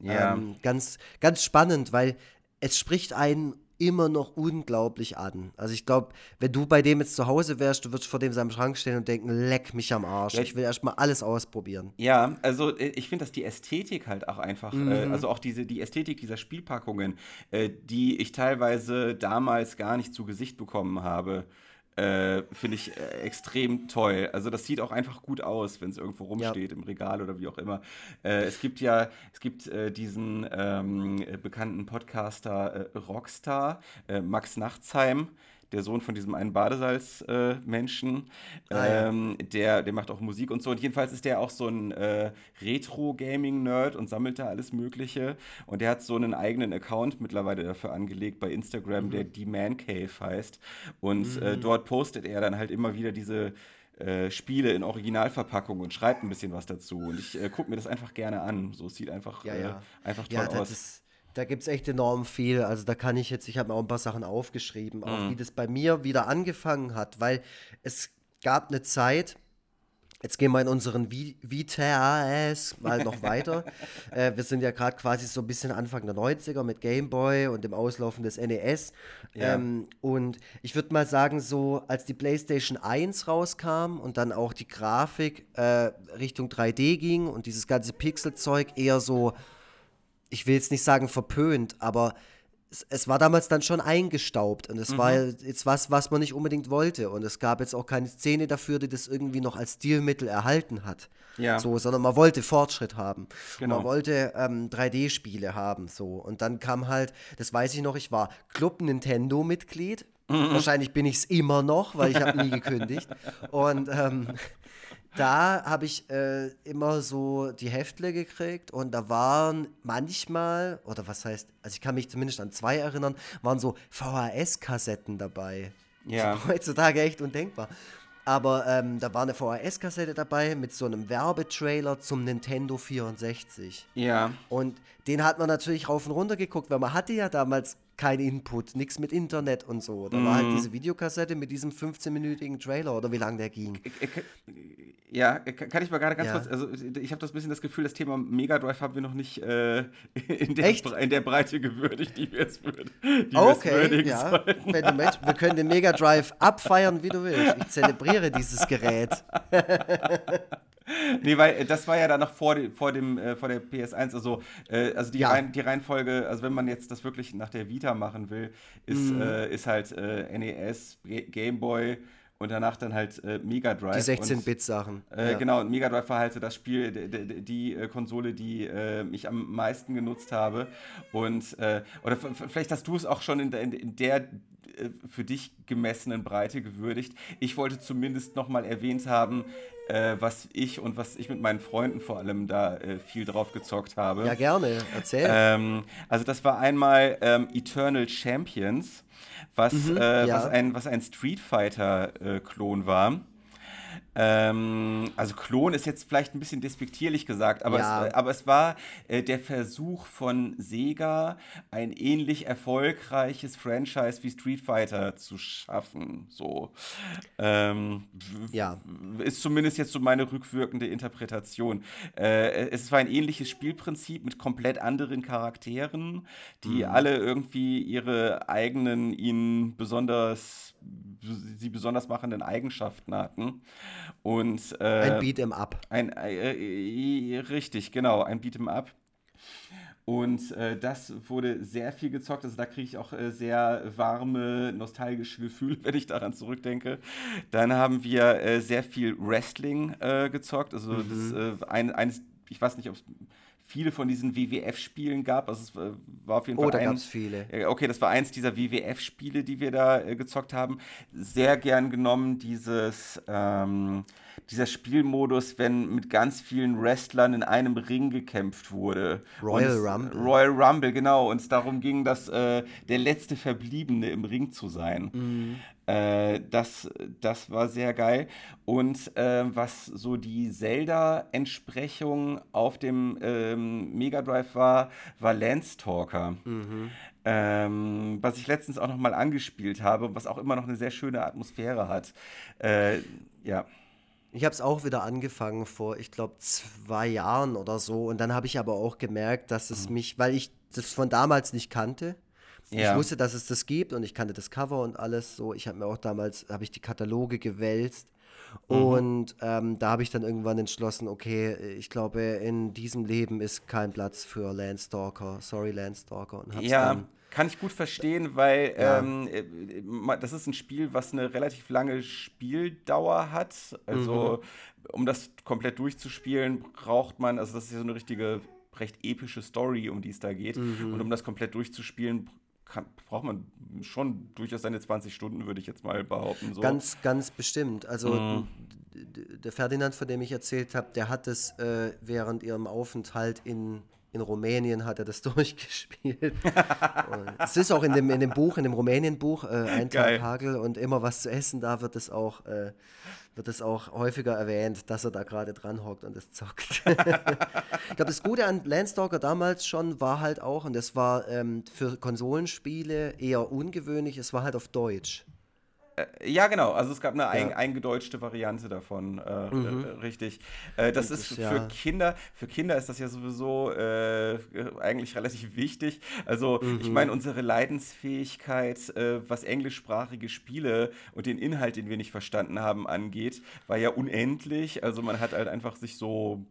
Ja. Ähm, ganz, ganz spannend, weil es spricht einen immer noch unglaublich an. Also ich glaube, wenn du bei dem jetzt zu Hause wärst, du würdest vor dem seinem Schrank stehen und denken, leck mich am Arsch. Ja. Ich will erstmal alles ausprobieren. Ja, also äh, ich finde, dass die Ästhetik halt auch einfach, äh, mhm. äh, also auch diese, die Ästhetik dieser Spielpackungen, äh, die ich teilweise damals gar nicht zu Gesicht bekommen habe, äh, Finde ich äh, extrem toll. Also das sieht auch einfach gut aus, wenn es irgendwo rumsteht ja. im Regal oder wie auch immer. Äh, es gibt ja, es gibt äh, diesen ähm, bekannten Podcaster äh, Rockstar, äh, Max Nachtsheim, der Sohn von diesem einen Badesalz-Menschen. Äh, ah, ja. ähm, der, der macht auch Musik und so. Und jedenfalls ist der auch so ein äh, Retro-Gaming-Nerd und sammelt da alles Mögliche. Und der hat so einen eigenen Account mittlerweile dafür angelegt bei Instagram, mhm. der Die Man Cave heißt. Und äh, mhm. äh, dort postet er dann halt immer wieder diese äh, Spiele in Originalverpackung und schreibt ein bisschen was dazu. Und ich äh, gucke mir das einfach gerne an. So es sieht einfach, ja, ja. einfach toll ja, aus. Ist, da gibt es echt enorm viel. Also da kann ich jetzt, ich habe mir auch ein paar Sachen aufgeschrieben, auch mhm. wie das bei mir wieder angefangen hat, weil es gab eine Zeit, Jetzt gehen wir in unseren VTAS mal noch <laughs> weiter. äh, wir sind ja gerade quasi so ein bisschen Anfang der 90er mit Game Boy und dem Auslaufen des NES. Ja. Ähm, und ich würde mal sagen, so als die PlayStation 1 rauskam und dann auch die Grafik äh, Richtung 3D ging und dieses ganze Pixelzeug eher so ich will jetzt nicht sagen verpönt, aber es, es, war damals dann schon eingestaubt und es mhm. war jetzt was, was man nicht unbedingt wollte. Und es gab jetzt auch keine Szene dafür, die das irgendwie noch als Stilmittel erhalten hat. Ja. So, sondern man wollte Fortschritt haben. Genau. Man wollte ähm, 3D-Spiele haben. So. Und dann kam halt, das weiß ich noch, ich war Club Nintendo-Mitglied. Mhm. Wahrscheinlich bin ich es immer noch, weil ich habe nie gekündigt. <laughs> Und ähm, da habe ich äh, immer so die Heftle gekriegt und da waren manchmal, oder was heißt, also ich kann mich zumindest an zwei erinnern, waren so VHS-Kassetten dabei. Ja. <laughs> Heutzutage echt undenkbar. Aber ähm, da war eine VHS-Kassette dabei mit so einem Werbetrailer zum Nintendo 64. Ja. Und den hat man natürlich rauf und runter geguckt, weil man hatte ja damals kein Input, nichts mit Internet und so. Da mm. war halt mhm. diese Videokassette mit diesem 15-minütigen Trailer oder wie lange der ging. Ja, kann ich mal gerade ganz ja. kurz, also ich habe das bisschen das Gefühl, das Thema Mega Drive haben wir noch nicht äh, in, der, in, der, Breite gewürdigt, die wir es würden. Okay, ja. Wenn du möchtest, wir können den Mega Drive abfeiern, wie du willst. Ich zelebriere dieses Gerät. nee, weil äh, das war ja dann noch vor, vor, dem, äh, vor der PS1. Also, äh, also die, ja. Rein, die Reihenfolge, also wenn man jetzt das wirklich nach der Vita machen will, ist, mm. äh, ist halt äh, NES, Game Boy und danach dann halt äh, Mega Drive. Die 16-Bit-Sachen. Äh, ja. Genau, und Mega Drive war halt so das Spiel, die, die äh, Konsole, die äh, ich am meisten genutzt habe. Und, äh, oder vielleicht hast du es auch schon in, in, in der äh, für dich gemessenen Breite gewürdigt. Ich wollte zumindest nochmal erwähnt haben, äh, was ich und was ich mit meinen Freunden vor allem da äh, viel drauf gezockt habe. Ja, gerne, erzähl. Ähm, also das war einmal ähm, Eternal Champions was, mhm, äh, ja. was, ein, was ein Street Fighter-Klon äh, war. Ähm, also Klon ist jetzt vielleicht ein bisschen despektierlich gesagt, aber, ja. es, aber es war äh, der Versuch von Sega, ein ähnlich erfolgreiches Franchise wie Street Fighter zu schaffen. So. Ähm, ja. Ist zumindest jetzt so meine rückwirkende Interpretation. Äh, es war ein ähnliches Spielprinzip mit komplett anderen Charakteren, die mhm. alle irgendwie ihre eigenen, ihnen besonders sie besonders machenden Eigenschaften hatten. Und, äh, ein Beat'em Up. Ein, äh, äh, richtig, genau, ein Beat'em Up. Und äh, das wurde sehr viel gezockt. Also da kriege ich auch äh, sehr warme, nostalgische Gefühle, <laughs> wenn ich daran zurückdenke. Dann haben wir äh, sehr viel Wrestling äh, gezockt. Also mhm. das ein, eines, ich weiß nicht, ob es viele von diesen WWF-Spielen gab. Also es war auf jeden oh, Fall. Oh, da gab es viele. Okay, das war eins dieser WWF-Spiele, die wir da äh, gezockt haben. Sehr gern genommen dieses. Ähm, dieser Spielmodus, wenn mit ganz vielen Wrestlern in einem Ring gekämpft wurde. Royal Rumble. Royal Rumble, genau. Und es darum ging, dass äh, der letzte Verbliebene im Ring zu sein. Mhm. Äh, das, das war sehr geil. Und äh, was so die Zelda-Entsprechung auf dem ähm, Mega Drive war, war Landstalker. Mhm. Ähm, was ich letztens auch noch mal angespielt habe, was auch immer noch eine sehr schöne Atmosphäre hat. Äh, ja. Ich habe es auch wieder angefangen vor, ich glaube, zwei Jahren oder so. Und dann habe ich aber auch gemerkt, dass es mhm. mich, weil ich das von damals nicht kannte. Ja. Ich wusste, dass es das gibt und ich kannte das Cover und alles so. Ich habe mir auch damals, habe ich die Kataloge gewälzt. Mhm. Und ähm, da habe ich dann irgendwann entschlossen, okay, ich glaube, in diesem Leben ist kein Platz für Landstalker. Sorry, Landstalker. Und ja. dann kann ich gut verstehen, weil ja. ähm, äh, das ist ein Spiel, was eine relativ lange Spieldauer hat. Also, mhm. um das komplett durchzuspielen, braucht man, also das ist ja so eine richtige, recht epische Story, um die es da geht. Mhm. Und um das komplett durchzuspielen, kann, braucht man schon durchaus seine 20 Stunden, würde ich jetzt mal behaupten. So. Ganz, ganz bestimmt. Also mhm. der Ferdinand, von dem ich erzählt habe, der hat es äh, während ihrem Aufenthalt in in Rumänien hat er das <laughs> durchgespielt. es ist auch in dem, in dem Buch, in dem Rumänien-Buch, äh, ein. Tag Hagel und immer was zu essen, da wird es auch, äh, wird es auch häufiger erwähnt, dass er da gerade dran hockt und es zockt. <laughs> ich glaube, das Gute an Landstalker damals schon war halt auch, und das war ähm, für Konsolenspiele eher ungewöhnlich, es war halt auf Deutsch. Äh, ja, genau. Also es gab eine ein, eingedeutschte Variante davon, äh, mhm. äh, richtig. Äh, das ist für ja. Kinder, für Kinder ist das ja sowieso äh, eigentlich relativ wichtig. Also mhm. ich meine, unsere Leidensfähigkeit, äh, was englischsprachige Spiele und den Inhalt, den wir nicht verstanden haben, angeht, war ja unendlich. Also man hat halt einfach sich so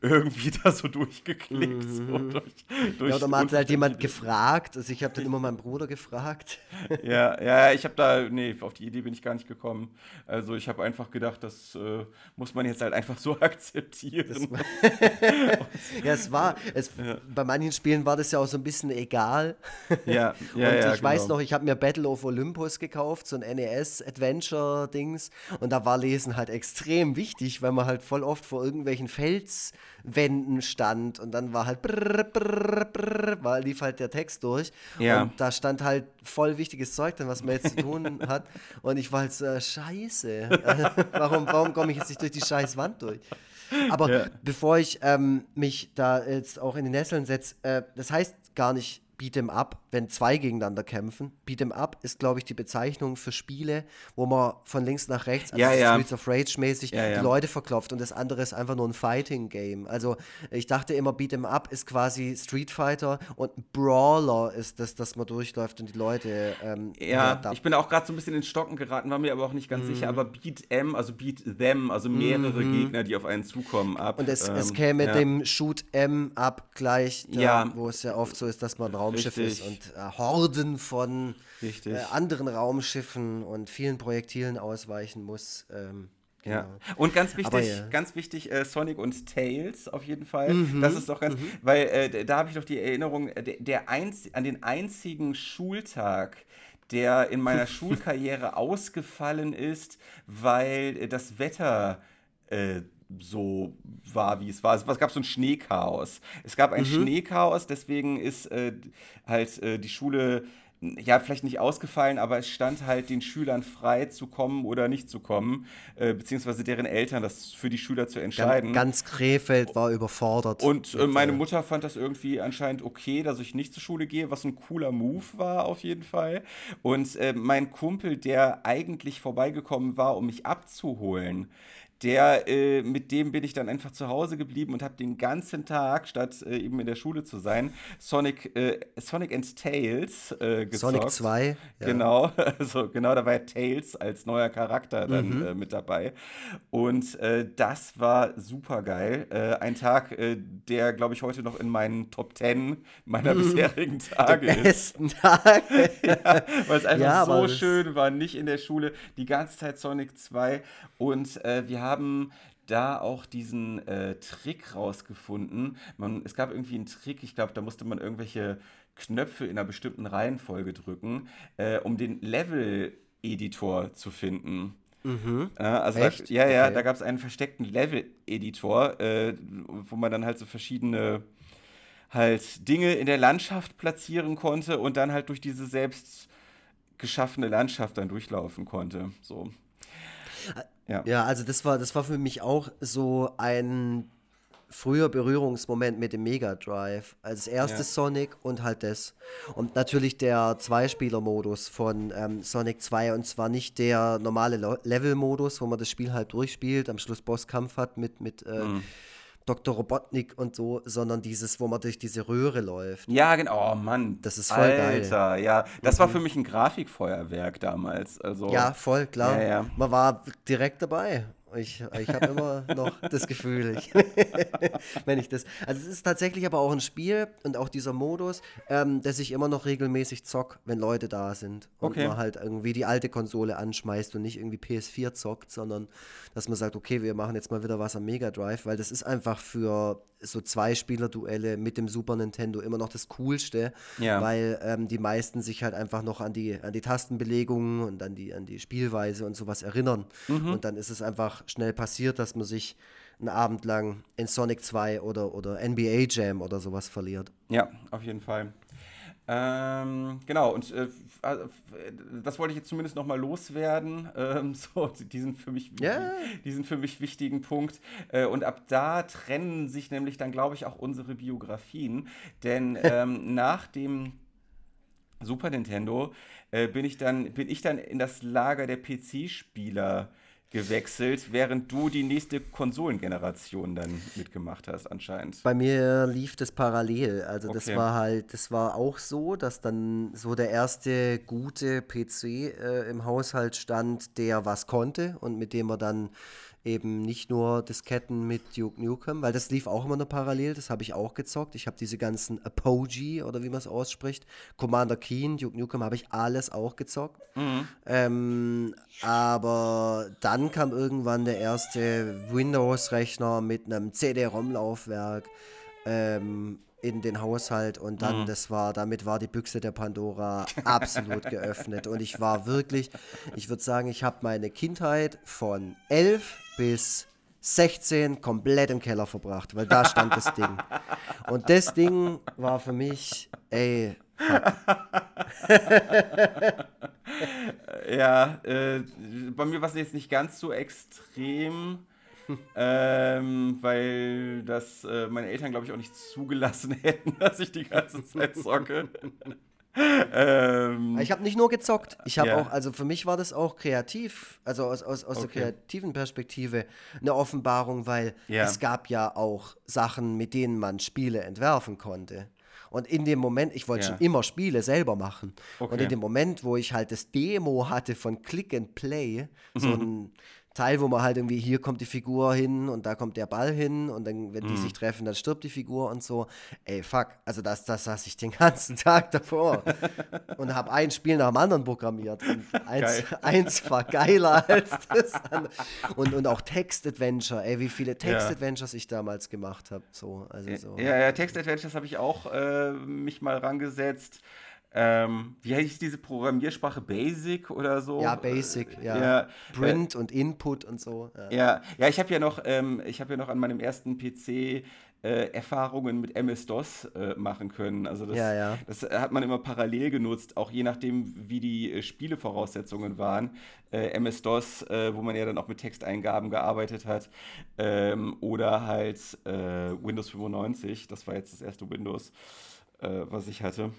irgendwie <laughs> da so durchgeklickt. Mhm. So durch, durch ja, oder man hat halt jemand gefragt. Also ich habe dann immer meinen Bruder gefragt. <laughs> Ja, ja, ich habe da, nee, auf die Idee bin ich gar nicht gekommen. Also ich habe einfach gedacht, das äh, muss man jetzt halt einfach so <laughs> akzeptieren. ja, es war, es, ja. bei manchen Spielen war das ja auch so ein bisschen egal. Ja, ja, Und ja, ich genau. weiß noch, ich habe mir Battle of Olympus gekauft, so ein NES-Adventure-Dings. Und da war Lesen halt extrem wichtig, weil man halt voll oft vor irgendwelchen Fels Wänden stand und dann war halt brrr, brrr, brrr, war, lief halt der Text durch ja. und da stand halt voll wichtiges Zeug drin, was man jetzt zu tun <laughs> hat und ich war halt so, äh, scheiße, <laughs> warum, warum komme ich jetzt nicht durch die scheiß Wand durch? Aber ja. bevor ich ähm, mich da jetzt auch in die Nesseln setze, äh, das heißt gar nicht Beat'em Up, wenn zwei gegeneinander kämpfen. Beat'em Up ist, glaube ich, die Bezeichnung für Spiele, wo man von links nach rechts, also ja, ja. Streets of Rage mäßig, ja, die Leute verklopft und das andere ist einfach nur ein Fighting Game. Also ich dachte immer, Beat'em Up ist quasi Street Fighter und Brawler ist das, dass man durchläuft und die Leute. Ähm, ja, ich bin auch gerade so ein bisschen ins Stocken geraten, war mir aber auch nicht ganz mhm. sicher. Aber Beat'em, also Beat Them, also mehrere mhm. Gegner, die auf einen zukommen, ab. Und es, ähm, es käme dem Shoot M ab gleich, da, wo es ja oft so ist, dass man drauf Raumschiff Richtig. ist und äh, Horden von äh, anderen Raumschiffen und vielen Projektilen ausweichen muss. Ähm, Ja. genau. Und ganz wichtig, Aber ja. ganz wichtig, äh, Sonic und Tails auf jeden Fall. Mhm. Das ist doch ganz, weil äh, da habe ich doch die Erinnerung, äh, der, der einz, an den einzigen Schultag, der in meiner <laughs> Schulkarriere ausgefallen ist, weil äh, das Wetter äh, so war, wie es war. Es, es gab so ein Schneechaos. Es gab ein Schneechaos, deswegen ist äh, halt äh, die Schule ja, vielleicht nicht ausgefallen, aber es stand halt den Schülern frei zu kommen oder nicht zu kommen, äh, beziehungsweise deren Eltern das für die Schüler zu entscheiden. Ganz, ganz Krefeld war überfordert. Und äh, meine äh, Mutter fand das irgendwie anscheinend okay, dass ich nicht zur Schule gehe, was ein cooler Move war auf jeden Fall. Und äh, mein Kumpel, der eigentlich vorbeigekommen war, um mich abzuholen, der, äh, mit dem bin ich dann einfach zu Hause geblieben und habe den ganzen Tag, statt äh, eben in der Schule zu sein, Sonic, äh, Sonic and Tails äh, gezockt. Sonic 2. Ja. Genau, <laughs> also genau, da war ja Tails als neuer Charakter dann Mhm. äh, mit dabei. Und äh, das war super geil. Äh, ein Tag, der, glaube ich, heute noch in meinen Top 10 meiner bisherigen Tage ist. Besten Tag. <laughs> Ja, weil es einfach Ja, so schön war, nicht in der Schule, die ganze Zeit Sonic 2. Und wir haben da auch diesen äh, Trick rausgefunden. Man, es gab irgendwie einen Trick, ich glaube, da musste man irgendwelche Knöpfe in einer bestimmten Reihenfolge drücken, äh, um den Level-Editor zu finden. Äh, also Echt? Da, ja, ja, Okay. da gab es einen versteckten Level-Editor, äh, wo man dann halt so verschiedene halt Dinge in der Landschaft platzieren konnte und dann halt durch diese selbst geschaffene Landschaft dann durchlaufen konnte. So. Ja. Ja, also das war, das war für mich auch so ein früher Berührungsmoment mit dem Mega Drive. Also das erste Ja. Sonic und halt das. Und natürlich der Zweispieler-Modus von ähm, Sonic 2 und zwar nicht der normale Level-Modus, wo man das Spiel halt durchspielt, am Schluss Bosskampf hat mit, mit äh, Mhm. Dr. Robotnik und so, sondern dieses, wo man durch diese Röhre läuft. Ja, genau. Oh Mann. Das ist voll geil. Mhm. Alter, ja. Das war für mich ein Grafikfeuerwerk damals. Also, Ja, voll, klar. Ja, ja. Man war direkt dabei. Ich, ich habe immer noch das Gefühl, ich, <laughs> wenn ich das. Also es ist tatsächlich aber auch ein Spiel und auch dieser Modus, ähm, dass ich immer noch regelmäßig zock, wenn Leute da sind. Und Okay. man halt irgendwie die alte Konsole anschmeißt und nicht irgendwie PS4 zockt, sondern dass man sagt, okay, wir machen jetzt mal wieder was am Mega Drive, weil das ist einfach für so Zwei-Spieler-Duelle mit dem Super Nintendo immer noch das Coolste, Ja. weil ähm, die meisten sich halt einfach noch an die, an die Tastenbelegungen und an die, an die Spielweise und sowas erinnern. Mhm. Und dann ist es einfach schnell passiert, dass man sich einen Abend lang in Sonic 2 oder, oder NBA Jam oder sowas verliert. Ja, auf jeden Fall. Ähm, genau, und äh, also, das wollte ich jetzt zumindest nochmal loswerden. <laughs> Ähm, so, diesen für, mich, Ja. diesen für mich wichtigen Punkt. Äh, und ab da trennen sich nämlich dann, glaube ich, auch unsere Biografien. Denn <laughs> ähm, nach dem Super Nintendo äh, bin, ich dann, bin ich dann in das Lager der PC-Spieler gewechselt, während du die nächste Konsolengeneration dann mitgemacht hast, anscheinend. Bei mir lief das parallel. Also das Okay. war halt, das war auch so, dass dann so der erste gute PC äh, im Haushalt stand, der was konnte und mit dem man dann eben nicht nur Disketten mit Duke Nukem, weil das lief auch immer nur parallel, das habe ich auch gezockt. Ich habe diese ganzen Apogee oder wie man es ausspricht, Commander Keen, Duke Nukem habe ich alles auch gezockt. Ähm, aber dann kam irgendwann der erste Windows-Rechner mit einem CD-ROM-Laufwerk ähm, in den Haushalt und dann, das war, damit war die Büchse der Pandora <laughs> absolut geöffnet. Und ich war wirklich, ich würde sagen, ich habe meine Kindheit von 11 bis 16 komplett im Keller verbracht, weil da stand das Ding. Und das Ding war für mich, ey, <laughs> Ja, äh, bei mir war es jetzt nicht ganz so extrem, <laughs> ähm, weil das äh, meine Eltern, glaube ich, auch nicht zugelassen <laughs> hätten, dass ich die ganze Zeit zocke. <laughs> ähm, Ich habe nicht nur gezockt. Ich habe Ja. auch, also für mich war das auch kreativ, also aus, aus, aus der Okay. kreativen Perspektive eine Offenbarung, weil Ja. es gab ja auch Sachen, mit denen man Spiele entwerfen konnte. Und in dem Moment, ich wollte Ja. schon immer Spiele selber machen. Und Okay. in dem Moment, wo ich halt das Demo hatte von Click and Play, so ein Teil, wo man halt irgendwie, hier kommt die Figur hin und da kommt der Ball hin und dann, wenn die sich treffen, dann stirbt die Figur und so. Ey, fuck, also das, das saß ich den <laughs> ganzen Tag davor und habe ein Spiel nach dem anderen programmiert. Und eins, <laughs> eins war geiler als das andere. Und, und auch Text-Adventure, ey, wie viele Text-Adventures ich damals gemacht habe. So, also so. Ja, ja, Text-Adventures habe ich auch äh, mich mal rangesetzt. Ähm, wie heißt diese Programmiersprache? Basic oder so? Ja, Basic, ja. Ja, Print und Input und so. Ja, Ja, ja, ich habe ja noch, ähm, ich habe ja noch an meinem ersten PC äh, Erfahrungen mit MS-DOS äh, machen können. Also das, Ja, ja. das hat man immer parallel genutzt, auch je nachdem, wie die äh, Spielevoraussetzungen waren. Äh, MS-DOS, äh, wo man ja dann auch mit Texteingaben gearbeitet hat, ähm, oder halt äh, Windows 95. Das war jetzt das erste Windows, äh, was ich hatte.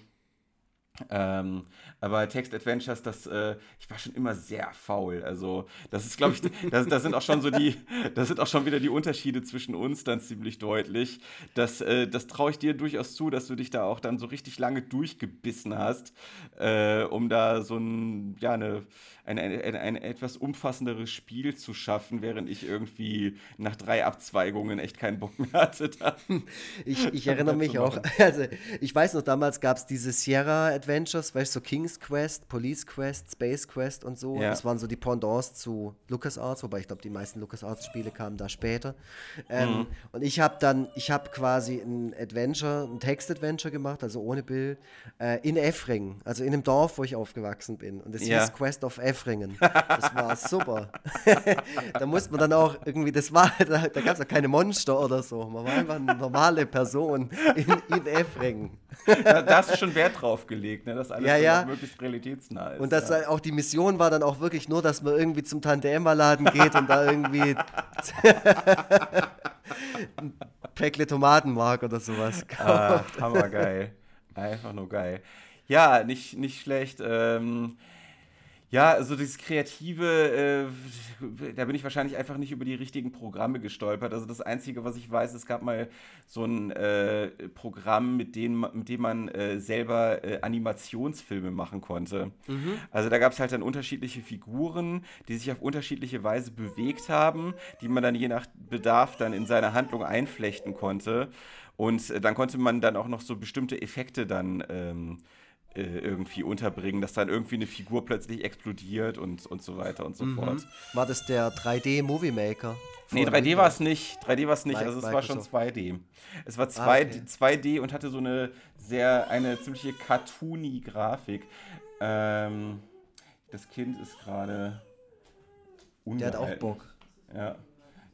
Ähm, aber Text Adventures, das, äh, ich war schon immer sehr faul. Also, das ist, glaube ich, das, das sind auch schon so die, <laughs> das sind auch schon wieder die Unterschiede zwischen uns dann ziemlich deutlich. Das, äh, das traue ich dir durchaus zu, dass du dich da auch dann so richtig lange durchgebissen hast, äh, um da so ein, ja, eine, ein, ein, ein, etwas umfassenderes Spiel zu schaffen, während ich irgendwie nach drei Abzweigungen echt keinen Bock mehr hatte. <laughs> Ich, ich <laughs> erinnere mich auch, also ich weiß noch, damals gab es diese Sierra Adventures, weißt du, so King's Quest, Police Quest, Space Quest und so. Ja. Das waren so die Pendants zu LucasArts, wobei ich glaube, die meisten LucasArts-Spiele kamen da später. Ähm, Mhm. Und ich habe dann, ich habe quasi ein Adventure, ein Text-Adventure gemacht, also ohne Bild, äh, in Effringen, also in einem Dorf, wo ich aufgewachsen bin. Und das Ja. hieß Quest of Effringen. Das war <laughs> super. <laughs> da musste man dann auch irgendwie, das war, da, da gab es auch keine Monster oder so. Man war einfach eine normale Person in, in Effringen. Da, da hast du schon Wert drauf gelegt, ne? dass alles Ja, ja. möglichst realitätsnah ist. Und das ja. auch die Mission war dann auch wirklich nur, dass man irgendwie zum Tante Emma Laden geht und da irgendwie <laughs> ein Päckle Tomatenmark oder sowas Ah, kauft. hammergeil. Einfach nur geil. Ja, nicht, nicht schlecht. Ähm, ja, also dieses Kreative, äh, da bin ich wahrscheinlich einfach nicht über die richtigen Programme gestolpert. Also das Einzige, was ich weiß, es gab mal so ein äh, Programm, mit dem, mit dem man äh, selber äh, Animationsfilme machen konnte. Also da gab es halt dann unterschiedliche Figuren, die sich auf unterschiedliche Weise bewegt haben, die man dann je nach Bedarf dann in seine Handlung einflechten konnte. Und äh, dann konnte man dann auch noch so bestimmte Effekte dann ähm, äh, irgendwie unterbringen, dass dann irgendwie eine Figur plötzlich explodiert und, und so weiter und so fort. War das der 3D Movie Maker? Nee, Von 3D war es nicht. 3D war es nicht, also es war schon Microsoft. 2D. Es war 2, okay. 2D und hatte so eine sehr, eine ziemliche cartoony Grafik. Ähm, das Kind ist gerade Der hat auch. Bock. Ja.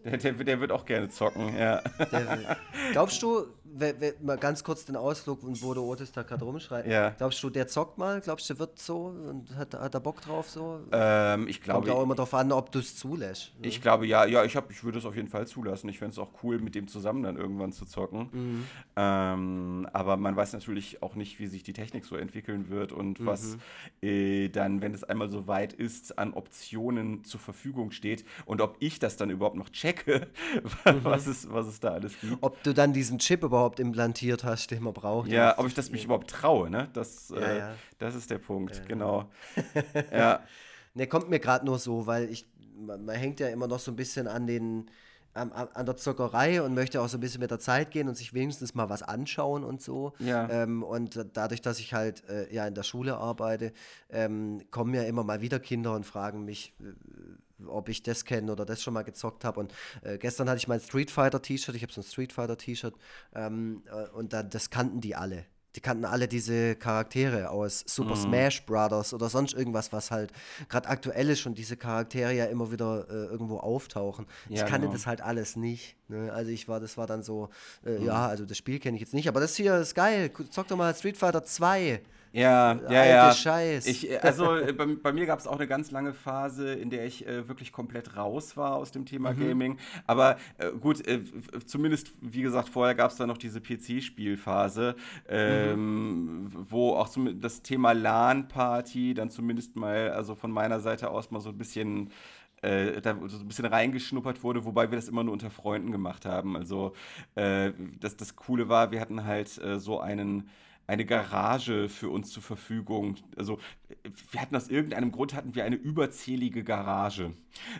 Der, der, der wird auch gerne zocken, ja. Der, glaubst du, mal ganz kurz den Ausflug, und wo der Otis da gerade rumschreit, Ja. glaubst du, der zockt mal? Glaubst du, der wird so und hat, hat er Bock drauf so? Ähm, ich Kommt glaube, ja auch immer darauf an, ob du es zulässt. ne? Ich glaube, ja, ja, ich, hab, ich würde es auf jeden Fall zulassen. Ich fände es auch cool, mit dem zusammen dann irgendwann zu zocken. Mhm. Ähm, aber man weiß natürlich auch nicht, wie sich die Technik so entwickeln wird und Mhm. was äh, dann, wenn es einmal so weit ist, an Optionen zur Verfügung steht und ob ich das dann überhaupt noch checke, <laughs> Mhm. was, es, was es da alles gibt. Ob du dann diesen Chip überhaupt implantiert hast, den man braucht. Ja, ob ich das mich überhaupt traue, ne? Das, Ja, äh, das ist der Punkt, genau. <laughs> ja. Ne, kommt mir gerade nur so, weil ich, man, man hängt ja immer noch so ein bisschen an den, an, an an der Zockerei und möchte auch so ein bisschen mit der Zeit gehen und sich wenigstens mal was anschauen und so. Ja. Ähm, und dadurch, dass ich halt äh, ja in der Schule arbeite, ähm, kommen ja immer mal wieder Kinder und fragen mich, äh, ob ich das kenne oder das schon mal gezockt habe. Und äh, gestern hatte ich mein Street Fighter T-Shirt, ich habe so ein Street Fighter T-Shirt ähm, äh, und dann, das kannten die alle. Die kannten alle diese Charaktere aus Super Mhm. Smash Brothers oder sonst irgendwas, was halt gerade aktuell ist und diese Charaktere ja immer wieder äh, irgendwo auftauchen. ich Ja, kannte genau. das halt alles nicht. Ne? Also ich war, das war dann so, äh, Mhm. ja, also das Spiel kenne ich jetzt nicht, aber das hier ist geil. Zock doch mal Street Fighter 2. Ja, ja, Alte ja. Scheiß. Ich, äh, also äh, bei, bei mir gab es auch eine ganz lange Phase, in der ich äh, wirklich komplett raus war aus dem Thema Mhm. Gaming. Aber äh, gut, äh, zumindest, wie gesagt, vorher gab es da noch diese PC-Spielphase, ähm, wo auch zum, das Thema LAN-Party dann zumindest mal, also von meiner Seite aus mal so ein bisschen äh, da so ein bisschen reingeschnuppert wurde, wobei wir das immer nur unter Freunden gemacht haben. Also äh, das, das Coole war, wir hatten halt äh, so einen eine Garage für uns zur Verfügung. Also wir hatten aus irgendeinem Grund hatten wir eine überzählige Garage,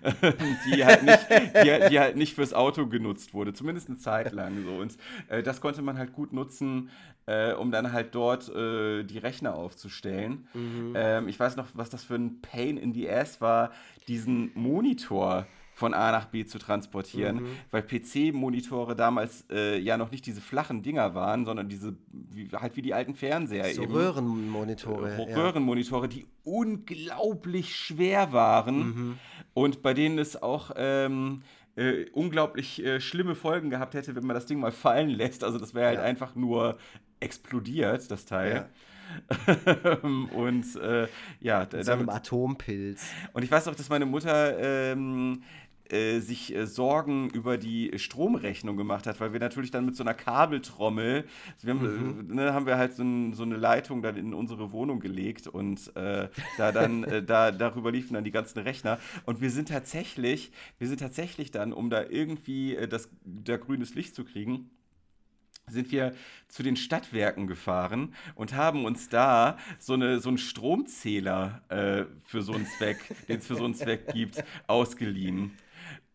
<laughs> die, halt nicht, die, die, halt nicht fürs Auto genutzt wurde, zumindest eine Zeit lang so. Und äh, das konnte man halt gut nutzen, äh, um dann halt dort äh, die Rechner aufzustellen. Mhm. Ähm, ich weiß noch, was das für ein Pain in the Ass war, diesen Monitor von A nach B zu transportieren, mhm. weil PC-Monitore damals äh, ja noch nicht diese flachen Dinger waren, sondern diese, wie, halt wie die alten Fernseher so eben. Röhrenmonitore. Äh, Röhrenmonitore, die unglaublich schwer waren mhm. und bei denen es auch ähm, äh, unglaublich äh, schlimme Folgen gehabt hätte, wenn man das Ding mal fallen lässt. Also das wäre halt ja. einfach nur explodiert, das Teil. Ja. <laughs> und äh, ja, Mit so einem Atompilz. Und ich weiß auch, dass meine Mutter ähm, äh, sich äh, Sorgen über die Stromrechnung gemacht hat, weil wir natürlich dann mit so einer Kabeltrommel, also wir haben, mhm. ne, haben wir halt so, ein, so, eine Leitung dann in unsere Wohnung gelegt und äh, da dann, äh, <laughs> da, darüber liefen dann die ganzen Rechner und wir sind tatsächlich, wir sind tatsächlich dann, um da irgendwie äh, das, da grünes Licht zu kriegen, sind wir zu den Stadtwerken gefahren und haben uns da so, eine, so einen Stromzähler äh, für so einen Zweck, den es für so einen Zweck gibt, ausgeliehen.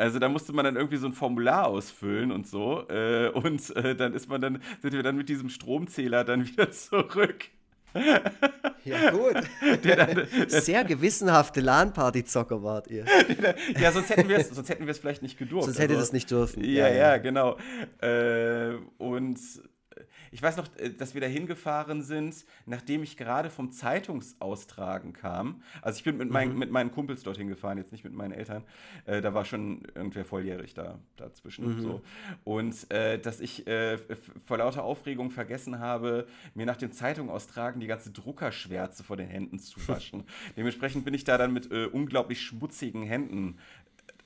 Also da musste man dann irgendwie so ein Formular ausfüllen und so. Äh, und äh, dann ist man dann, sind wir dann mit diesem Stromzähler dann <laughs> wieder zurück. Ja, gut. <laughs> Der dann, Sehr gewissenhafte LAN-Party-Zocker wart ihr. <laughs> ja, sonst hätten wir es vielleicht nicht gedurft. Sonst hätte also, das nicht dürfen. Ja, ja, ja genau. Äh, und ich weiß noch, äh, dass wir da hingefahren sind, nachdem ich gerade vom Zeitungsaustragen kam. Also ich bin mit, mein, mhm. mit meinen Kumpels dorthin gefahren, jetzt nicht mit meinen Eltern. Äh, da war schon irgendwer volljährig da dazwischen. Mhm. So. Und äh, dass ich äh, vor lauter Aufregung vergessen habe, mir nach dem Zeitungsaustragen die ganze Druckerschwärze vor den Händen zu waschen. <laughs> Dementsprechend bin ich da dann mit äh, unglaublich schmutzigen Händen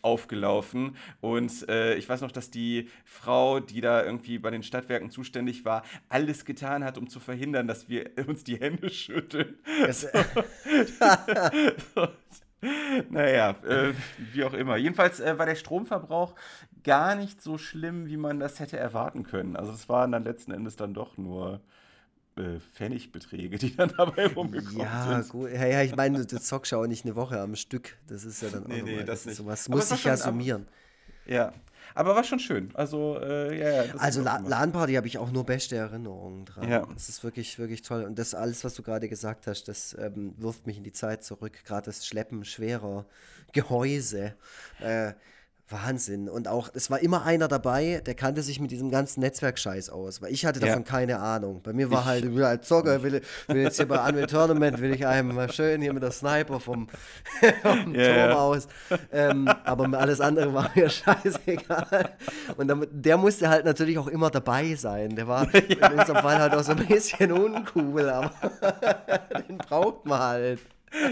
aufgelaufen. Und äh, ich weiß noch, dass die Frau, die da irgendwie bei den Stadtwerken zuständig war, alles getan hat, um zu verhindern, dass wir <laughs> uns die Hände schütteln. So. <laughs> naja, äh, wie auch immer. Jedenfalls äh, war der Stromverbrauch gar nicht so schlimm, wie man das hätte erwarten können. Also es waren dann letzten Endes dann doch nur äh, Pfennigbeträge, die dann <laughs> dabei rumgekommen ja, sind. Gut. Ja, ja, ich meine, du zockst ja auch nicht eine Woche am Stück. Das ist ja dann auch nee, nee, das, das nicht. Sowas muss sich ja summieren. ja, aber war schon schön. Also, äh, ja, ja. Also, La LAN-Party habe ich auch nur beste Erinnerungen dran. Ja. Das ist wirklich, wirklich toll. Und das alles, was du gerade gesagt hast, das ähm, wirft mich in die Zeit zurück. Gerade das Schleppen schwerer Gehäuse. Äh, Wahnsinn. Und auch, es war immer einer dabei, der kannte sich mit diesem ganzen Netzwerkscheiß aus, weil ich hatte davon ja. keine Ahnung. Bei mir war halt, ich als Zocker, will, will jetzt hier bei Unreal Tournament, will ich einem mal schön hier mit der Sniper vom, <laughs> vom yeah, Turm aus. Ähm, aber alles andere war mir <laughs> scheißegal. Und damit, der musste halt natürlich auch immer dabei sein. Der war <laughs> ja. in unserem Fall halt auch so ein bisschen uncool, aber den braucht man halt.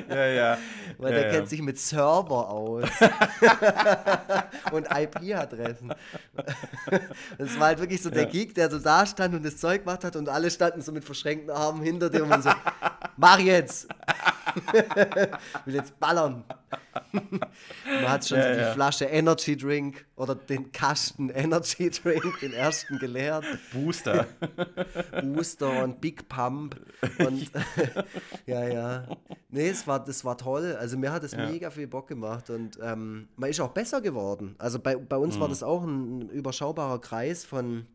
Ja, ja. Weil ja, der ja. kennt sich mit Server aus. <laughs> und IP-Adressen. Das war halt wirklich so der Geek, der so da stand und das Zeug gemacht hat und alle standen so mit verschränkten Armen hinter dir und so, mach jetzt! <laughs> <laughs> will jetzt ballern. <laughs> Man hat schon ja, so die ja. Flasche Energy Drink oder den Kasten <laughs> Energy Drink, den ersten geleert. Booster. <laughs> Booster und Big Pump. Und ja, ja. Nee, es war, das war toll. Also mir hat es ja. mega viel Bock gemacht und ähm, man ist auch besser geworden. Also bei, bei uns mhm. war das auch ein überschaubarer Kreis von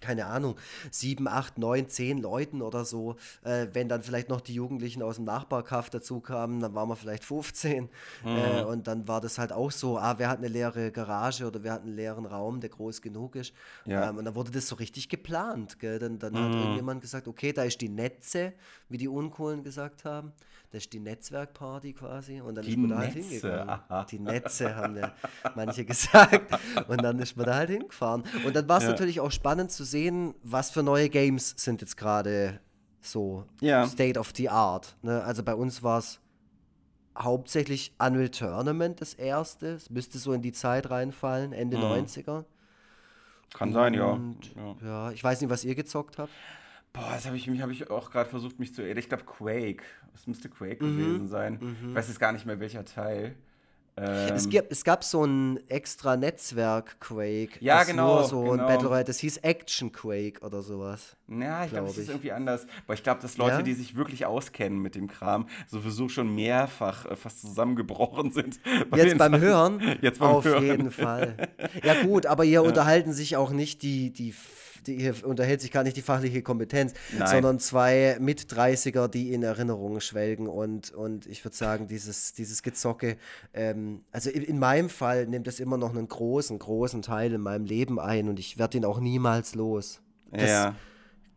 keine Ahnung, sieben, acht, neun, zehn Leuten oder so. Äh, wenn dann vielleicht noch die Jugendlichen aus dem Nachbarkaff dazu kamen, dann waren wir vielleicht 15. Mhm. Äh, und dann war das halt auch so, ah, wer hat eine leere Garage oder wer hat einen leeren Raum, der groß genug ist. Ja. Ähm, und dann wurde das so richtig geplant. Gell? Dann, dann mhm. hat irgendjemand gesagt, okay, da ist die Netze, wie die Unkohlen gesagt haben. Das ist die Netzwerkparty quasi. Und dann die ist man da halt hingegangen. <laughs> Aha. Die Netze haben ja manche gesagt. Und dann ist man da halt hingefahren. Und dann war es ja. natürlich auch spannend zu sehen, was für neue Games sind jetzt gerade so ja. State of the Art. Ne? Also bei uns war es hauptsächlich Unreal Tournament das erste. Es müsste so in die Zeit reinfallen, Ende mhm. 90er. Kann sein, ja. ja. Ja, ich weiß nicht, was ihr gezockt habt. Boah, das habe ich, hab ich auch gerade versucht, mich zu erinnern. Ich glaube, Quake. Es müsste Quake mhm. gewesen sein. Mhm. Ich weiß jetzt gar nicht mehr, welcher Teil. Ähm, es, gibt, es gab so ein extra Netzwerk Quake. Ja, das genau. Nur so genau. ein Battle Royale, das hieß Action Quake oder sowas. Ja, ich glaube, glaub, das ist irgendwie anders. Aber ich glaube, dass Leute, ja? die sich wirklich auskennen mit dem Kram, sowieso schon mehrfach äh, fast zusammengebrochen <laughs> sind. Jetzt beim Hören? Jetzt beim Auf Hören. jeden Fall. Ja, gut, aber hier <laughs> ja. unterhalten sich auch nicht die, die die, hier unterhält sich gar nicht die fachliche Kompetenz, Nein. sondern zwei Mit-30er, die in Erinnerungen schwelgen und, und ich würde sagen, dieses, dieses Gezocke, ähm, also in, in, meinem Fall nimmt es immer noch einen großen, großen Teil in meinem Leben ein und ich werde ihn auch niemals los. Das, ja.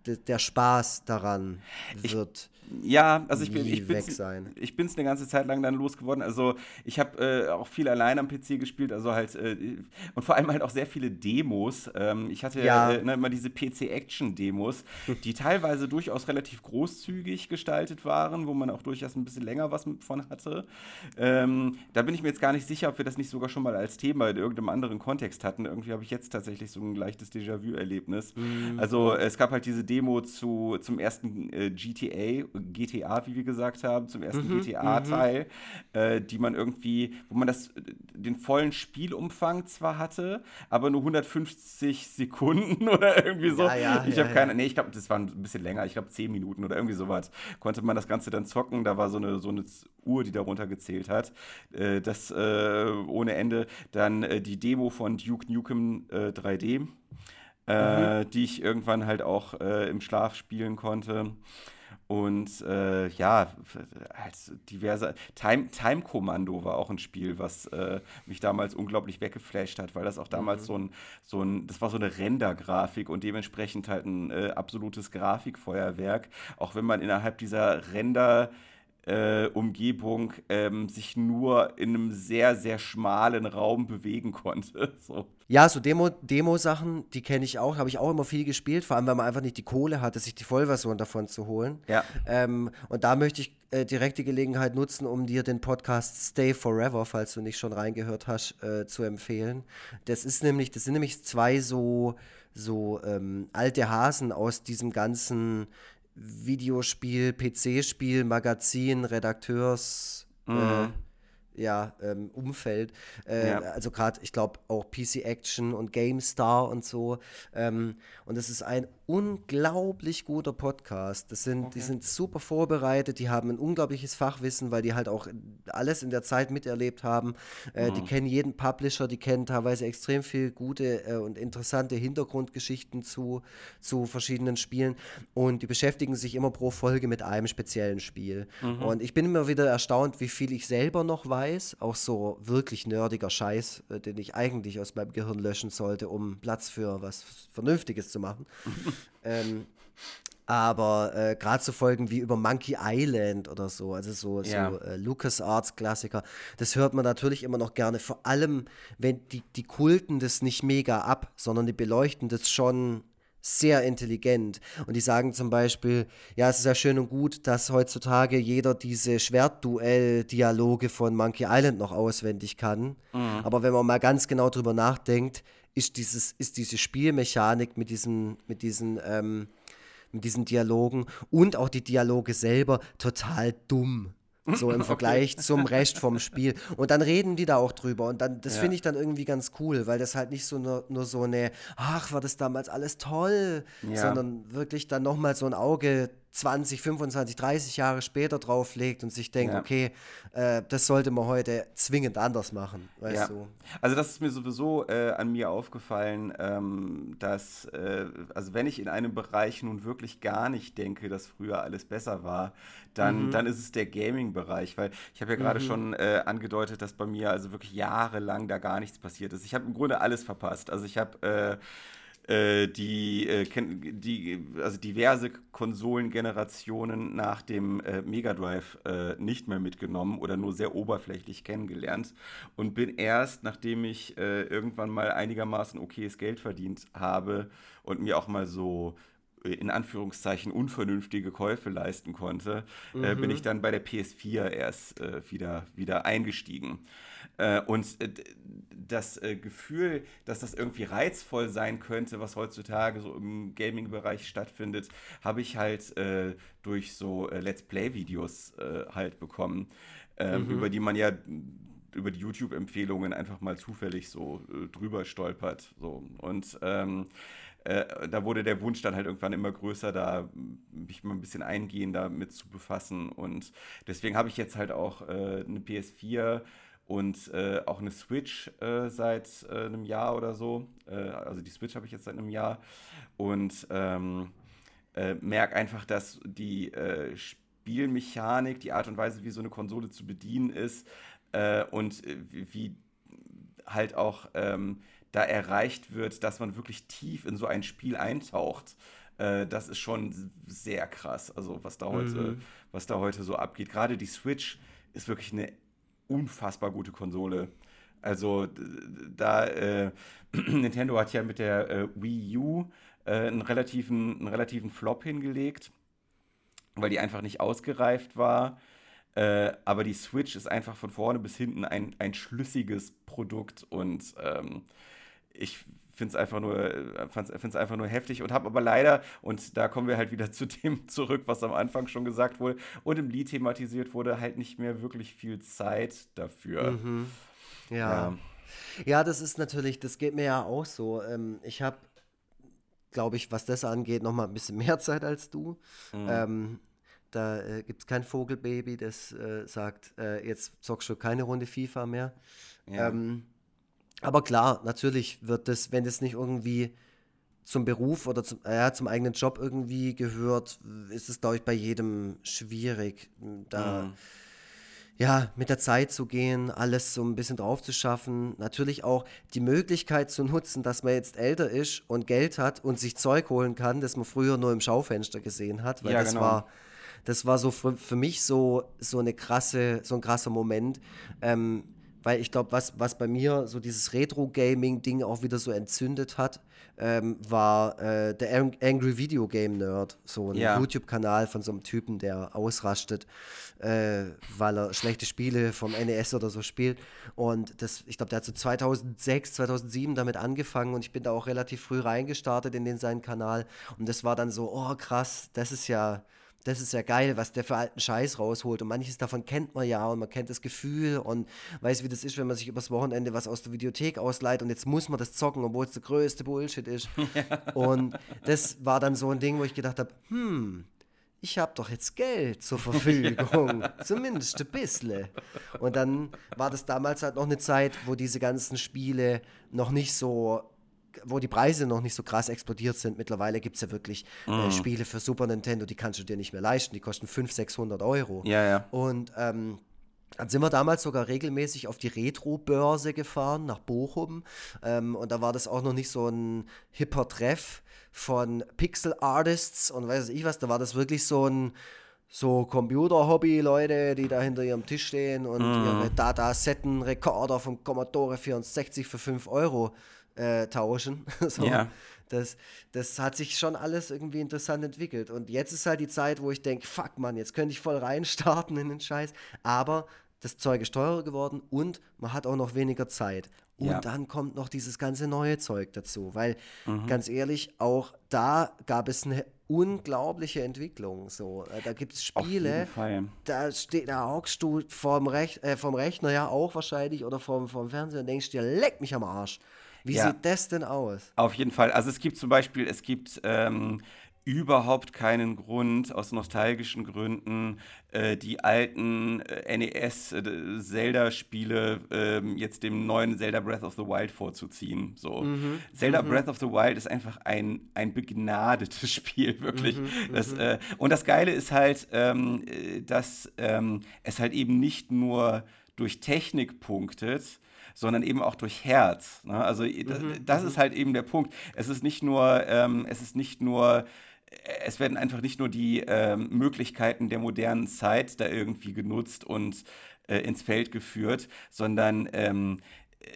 Der Spaß daran wird. Ich ja, also ich bin ich bin's, ich bin's eine ganze Zeit lang dann losgeworden. Also ich habe äh, auch viel allein am PC gespielt, also halt äh, und vor allem halt auch sehr viele Demos. Ähm, ich hatte ja. äh, ne, immer diese PC Action Demos, die teilweise durchaus relativ großzügig gestaltet waren, wo man auch durchaus ein bisschen länger was von hatte. Ähm, da bin ich mir jetzt gar nicht sicher, ob wir das nicht sogar schon mal als Thema in irgendeinem anderen Kontext hatten. Irgendwie habe ich jetzt tatsächlich so ein leichtes Déjà-vu-Erlebnis. Mhm. Also es gab halt diese Demo zu zum ersten äh, GTA GTA, wie wir gesagt haben, zum ersten mhm, GTA-Teil, mhm. äh, die man irgendwie, wo man das, den vollen Spielumfang zwar hatte, aber nur 150 Sekunden <laughs> oder irgendwie so. Ja, ja, ich ja, habe keine, nee, ich glaube, das war ein bisschen länger, ich glaube 10 Minuten oder irgendwie sowas. Konnte man das Ganze dann zocken, da war so eine, so eine Uhr, die darunter gezählt hat. Äh, das äh, ohne Ende. Dann äh, die Demo von Duke Nukem 3D. Äh, äh, mhm. die ich irgendwann halt auch äh, im Schlaf spielen konnte. Und äh, ja, als diverse. Time, Time Commando war auch ein Spiel, was äh, mich damals unglaublich weggeflasht hat, weil das auch damals mhm. so, ein, so ein, das war so eine Render-Grafik und dementsprechend halt ein äh, absolutes Grafikfeuerwerk. Auch wenn man innerhalb dieser Render- äh, Umgebung ähm, sich nur in einem sehr, sehr schmalen Raum bewegen konnte. <laughs> So. Ja, so Demo-Sachen, Demo die kenne ich auch, habe ich auch immer viel gespielt, vor allem, weil man einfach nicht die Kohle hatte, sich die Vollversion davon zu holen. Ja. Ähm, und da möchte ich äh, direkt die Gelegenheit nutzen, um dir den Podcast Stay Forever, falls du nicht schon reingehört hast, äh, zu empfehlen. Das ist nämlich, das sind nämlich zwei so, so ähm, alte Hasen aus diesem ganzen Videospiel, PC-Spiel, Magazin, Redakteurs, mhm. äh, ja, ähm, Umfeld. Äh, ja. Also gerade, ich glaube, auch PC Action und GameStar und so. Ähm, und es ist ein unglaublich guter Podcast. Das sind, okay. Die sind super vorbereitet, die haben ein unglaubliches Fachwissen, weil die halt auch alles in der Zeit miterlebt haben. Äh, mhm. Die kennen jeden Publisher, die kennen teilweise extrem viel gute äh, und interessante Hintergrundgeschichten zu, zu verschiedenen Spielen. Und die beschäftigen sich immer pro Folge mit einem speziellen Spiel. Mhm. Und ich bin immer wieder erstaunt, wie viel ich selber noch weiß. Auch so wirklich nerdiger Scheiß, äh, den ich eigentlich aus meinem Gehirn löschen sollte, um Platz für was Vernünftiges zu machen. <laughs> ähm, aber äh, gerade so Folgen wie über Monkey Island oder so, also so, ja. so äh, LucasArts-Klassiker, das hört man natürlich immer noch gerne. Vor allem, wenn die, die kulten das nicht mega ab, sondern die beleuchten das schon sehr intelligent. Und die sagen zum Beispiel, ja, es ist ja schön und gut, dass heutzutage jeder diese Schwertduell-Dialoge von Monkey Island noch auswendig kann. Mhm. Aber wenn man mal ganz genau drüber nachdenkt, ist, dieses, ist diese Spielmechanik mit diesen, mit diesen, ähm, mit diesen Dialogen und auch die Dialoge selber total dumm. So im <laughs> Vergleich okay. zum Rest vom Spiel. Und dann reden die da auch drüber. Und dann, das ja. finde ich dann irgendwie ganz cool, weil das halt nicht so nur, nur so eine, ach, war das damals alles toll, ja. sondern wirklich dann nochmal so ein Auge 20, 25, 30 Jahre später drauflegt und sich denkt, ja. okay, äh, das sollte man heute zwingend anders machen, weißt ja. du? Also das ist mir sowieso äh, an mir aufgefallen, ähm, dass, äh, also wenn ich in einem Bereich nun wirklich gar nicht denke, dass früher alles besser war, dann, mhm. dann ist es der Gaming-Bereich, weil ich habe ja gerade mhm. schon äh, angedeutet, dass bei mir also wirklich jahrelang da gar nichts passiert ist. Ich habe im Grunde alles verpasst. Also ich habe äh, die, äh, die, also diverse Konsolengenerationen nach dem äh, Mega Drive äh, nicht mehr mitgenommen oder nur sehr oberflächlich kennengelernt und bin erst, nachdem ich äh, irgendwann mal einigermaßen okayes Geld verdient habe und mir auch mal so in Anführungszeichen unvernünftige Käufe leisten konnte, mhm. bin ich dann bei der PS4 erst wieder, wieder eingestiegen. Äh, und äh, das äh, Gefühl, dass das irgendwie reizvoll sein könnte, was heutzutage so im Gaming-Bereich stattfindet, habe ich halt durch so Let's Play-Videos halt bekommen, mhm. über die man ja über die YouTube-Empfehlungen einfach mal zufällig so äh, drüber stolpert. So. Und ähm, äh, da wurde der Wunsch dann halt irgendwann immer größer, da mich mal ein bisschen eingehender mit zu befassen. Und deswegen habe ich jetzt halt auch äh, eine PS4 und äh, auch eine Switch äh, seit äh, einem Jahr oder so. Äh, also die Switch habe ich jetzt seit einem Jahr und ähm, äh, merke einfach, dass die äh, Spielmechanik, die Art und Weise, wie so eine Konsole zu bedienen ist und wie, wie, halt auch ähm, da erreicht wird, dass man wirklich tief in so ein Spiel eintaucht. das ist schon sehr krass, also was da heute, mhm. was da heute so abgeht. Gerade die Switch ist wirklich eine unfassbar gute Konsole. Also da äh, <clears throat> Nintendo hat ja mit der äh, Wii U äh, einen, relativen, einen relativen Flop hingelegt, weil die einfach nicht ausgereift war. Äh, aber die Switch ist einfach von vorne bis hinten ein, ein schlüssiges Produkt und ähm, ich finde es einfach nur, äh, find's einfach nur heftig und habe aber leider, und da kommen wir halt wieder <laughs> zu dem zurück, was am Anfang schon gesagt wurde und im Lied thematisiert wurde, halt nicht mehr wirklich viel Zeit dafür. Mhm. Ja. ja. ja. das ist natürlich, das geht mir ja auch so. Ähm, ich habe, glaube ich, was das angeht, noch mal ein bisschen <laughs> mehr Zeit als du. Mhm. Ähm, da äh, gibt es kein Vogelbaby, das äh, sagt, äh, jetzt zockst du keine Runde FIFA mehr. Ja. Ähm, aber klar, natürlich wird das, wenn das nicht irgendwie zum Beruf oder zum, äh, zum eigenen Job irgendwie gehört, ist es, glaube ich, bei jedem schwierig, da mhm. ja mit der Zeit zu gehen, alles so ein bisschen drauf zu schaffen. Natürlich auch die Möglichkeit zu nutzen, dass man jetzt älter ist und Geld hat und sich Zeug holen kann, das man früher nur im Schaufenster gesehen hat, weil ja, das genau. war das war so für, für mich so, so eine krasse, so ein krasser Moment. Ähm, weil ich glaube, was, was bei mir so dieses Retro-Gaming-Ding auch wieder so entzündet hat, ähm, war äh, der Angry Video Game Nerd, so ein ja. YouTube-Kanal von so einem Typen, der ausrastet, äh, weil er schlechte Spiele vom NES oder so spielt. Und das, ich glaube, der hat so 2006, 2007 damit angefangen und ich bin da auch relativ früh reingestartet in den seinen Kanal. Und das war dann so, oh krass, das ist ja das ist ja geil, was der für alten Scheiß rausholt. Und manches davon kennt man ja und man kennt das Gefühl und weiß, wie das ist, wenn man sich übers Wochenende was aus der Videothek ausleiht und jetzt muss man das zocken, obwohl es der größte Bullshit ist. <laughs> Ja. Und das war dann so ein Ding, wo ich gedacht habe, hm, ich habe doch jetzt Geld zur Verfügung, <laughs> zumindest ein bisschen. Und dann war das damals halt noch eine Zeit, wo diese ganzen Spiele noch nicht so wo die Preise noch nicht so krass explodiert sind. Mittlerweile gibt es ja wirklich äh, mhm. äh, Spiele für Super Nintendo, die kannst du dir nicht mehr leisten. Die kosten 500, 600 Euro. Ja, ja. Und ähm, dann sind wir damals sogar regelmäßig auf die Retro-Börse gefahren, nach Bochum. Ähm, und da war das auch noch nicht so ein hipper Treff von Pixel Artists und weiß ich was. Da war das wirklich so ein so Computer-Hobby-Leute, die da hinter ihrem Tisch stehen und mm. ihre Data-Setten-Rekorder vom Commodore 64 für 5 Euro äh, tauschen. <laughs> so. Ja. Das, das hat sich schon alles irgendwie interessant entwickelt. Und jetzt ist halt die Zeit, wo ich denke, fuck man, jetzt könnte ich voll reinstarten in den Scheiß. Aber das Zeug ist teurer geworden und man hat auch noch weniger Zeit. Und ja. dann kommt noch dieses ganze neue Zeug dazu, weil mhm. ganz ehrlich, auch da gab es eine unglaubliche Entwicklung. So, äh, da gibt es Spiele, da steht, da hockst du vorm, Rech äh, vom Rechner ja auch wahrscheinlich oder vom, vom Fernseher und denkst dir, leck mich am Arsch. Wie ja. sieht das denn aus? Auf jeden Fall. Also es gibt zum Beispiel, es gibt ähm, überhaupt keinen Grund, aus nostalgischen Gründen, äh, die alten äh, NES-Zelda-Spiele äh, jetzt dem neuen Zelda Breath of the Wild vorzuziehen. So. Mhm. Zelda mhm. Breath of the Wild ist einfach ein, ein begnadetes <laughs> Spiel, wirklich. Mhm. Das, mhm. äh, und das Geile ist halt, ähm, äh, dass ähm, es halt eben nicht nur durch Technik punktet, sondern eben auch durch Herz. Ne? Also mhm, das mhm. ist halt eben der Punkt. Es ist nicht nur, ähm, es ist nicht nur es werden einfach nicht nur die ähm, Möglichkeiten der modernen Zeit da irgendwie genutzt und äh, ins Feld geführt, sondern ähm, äh,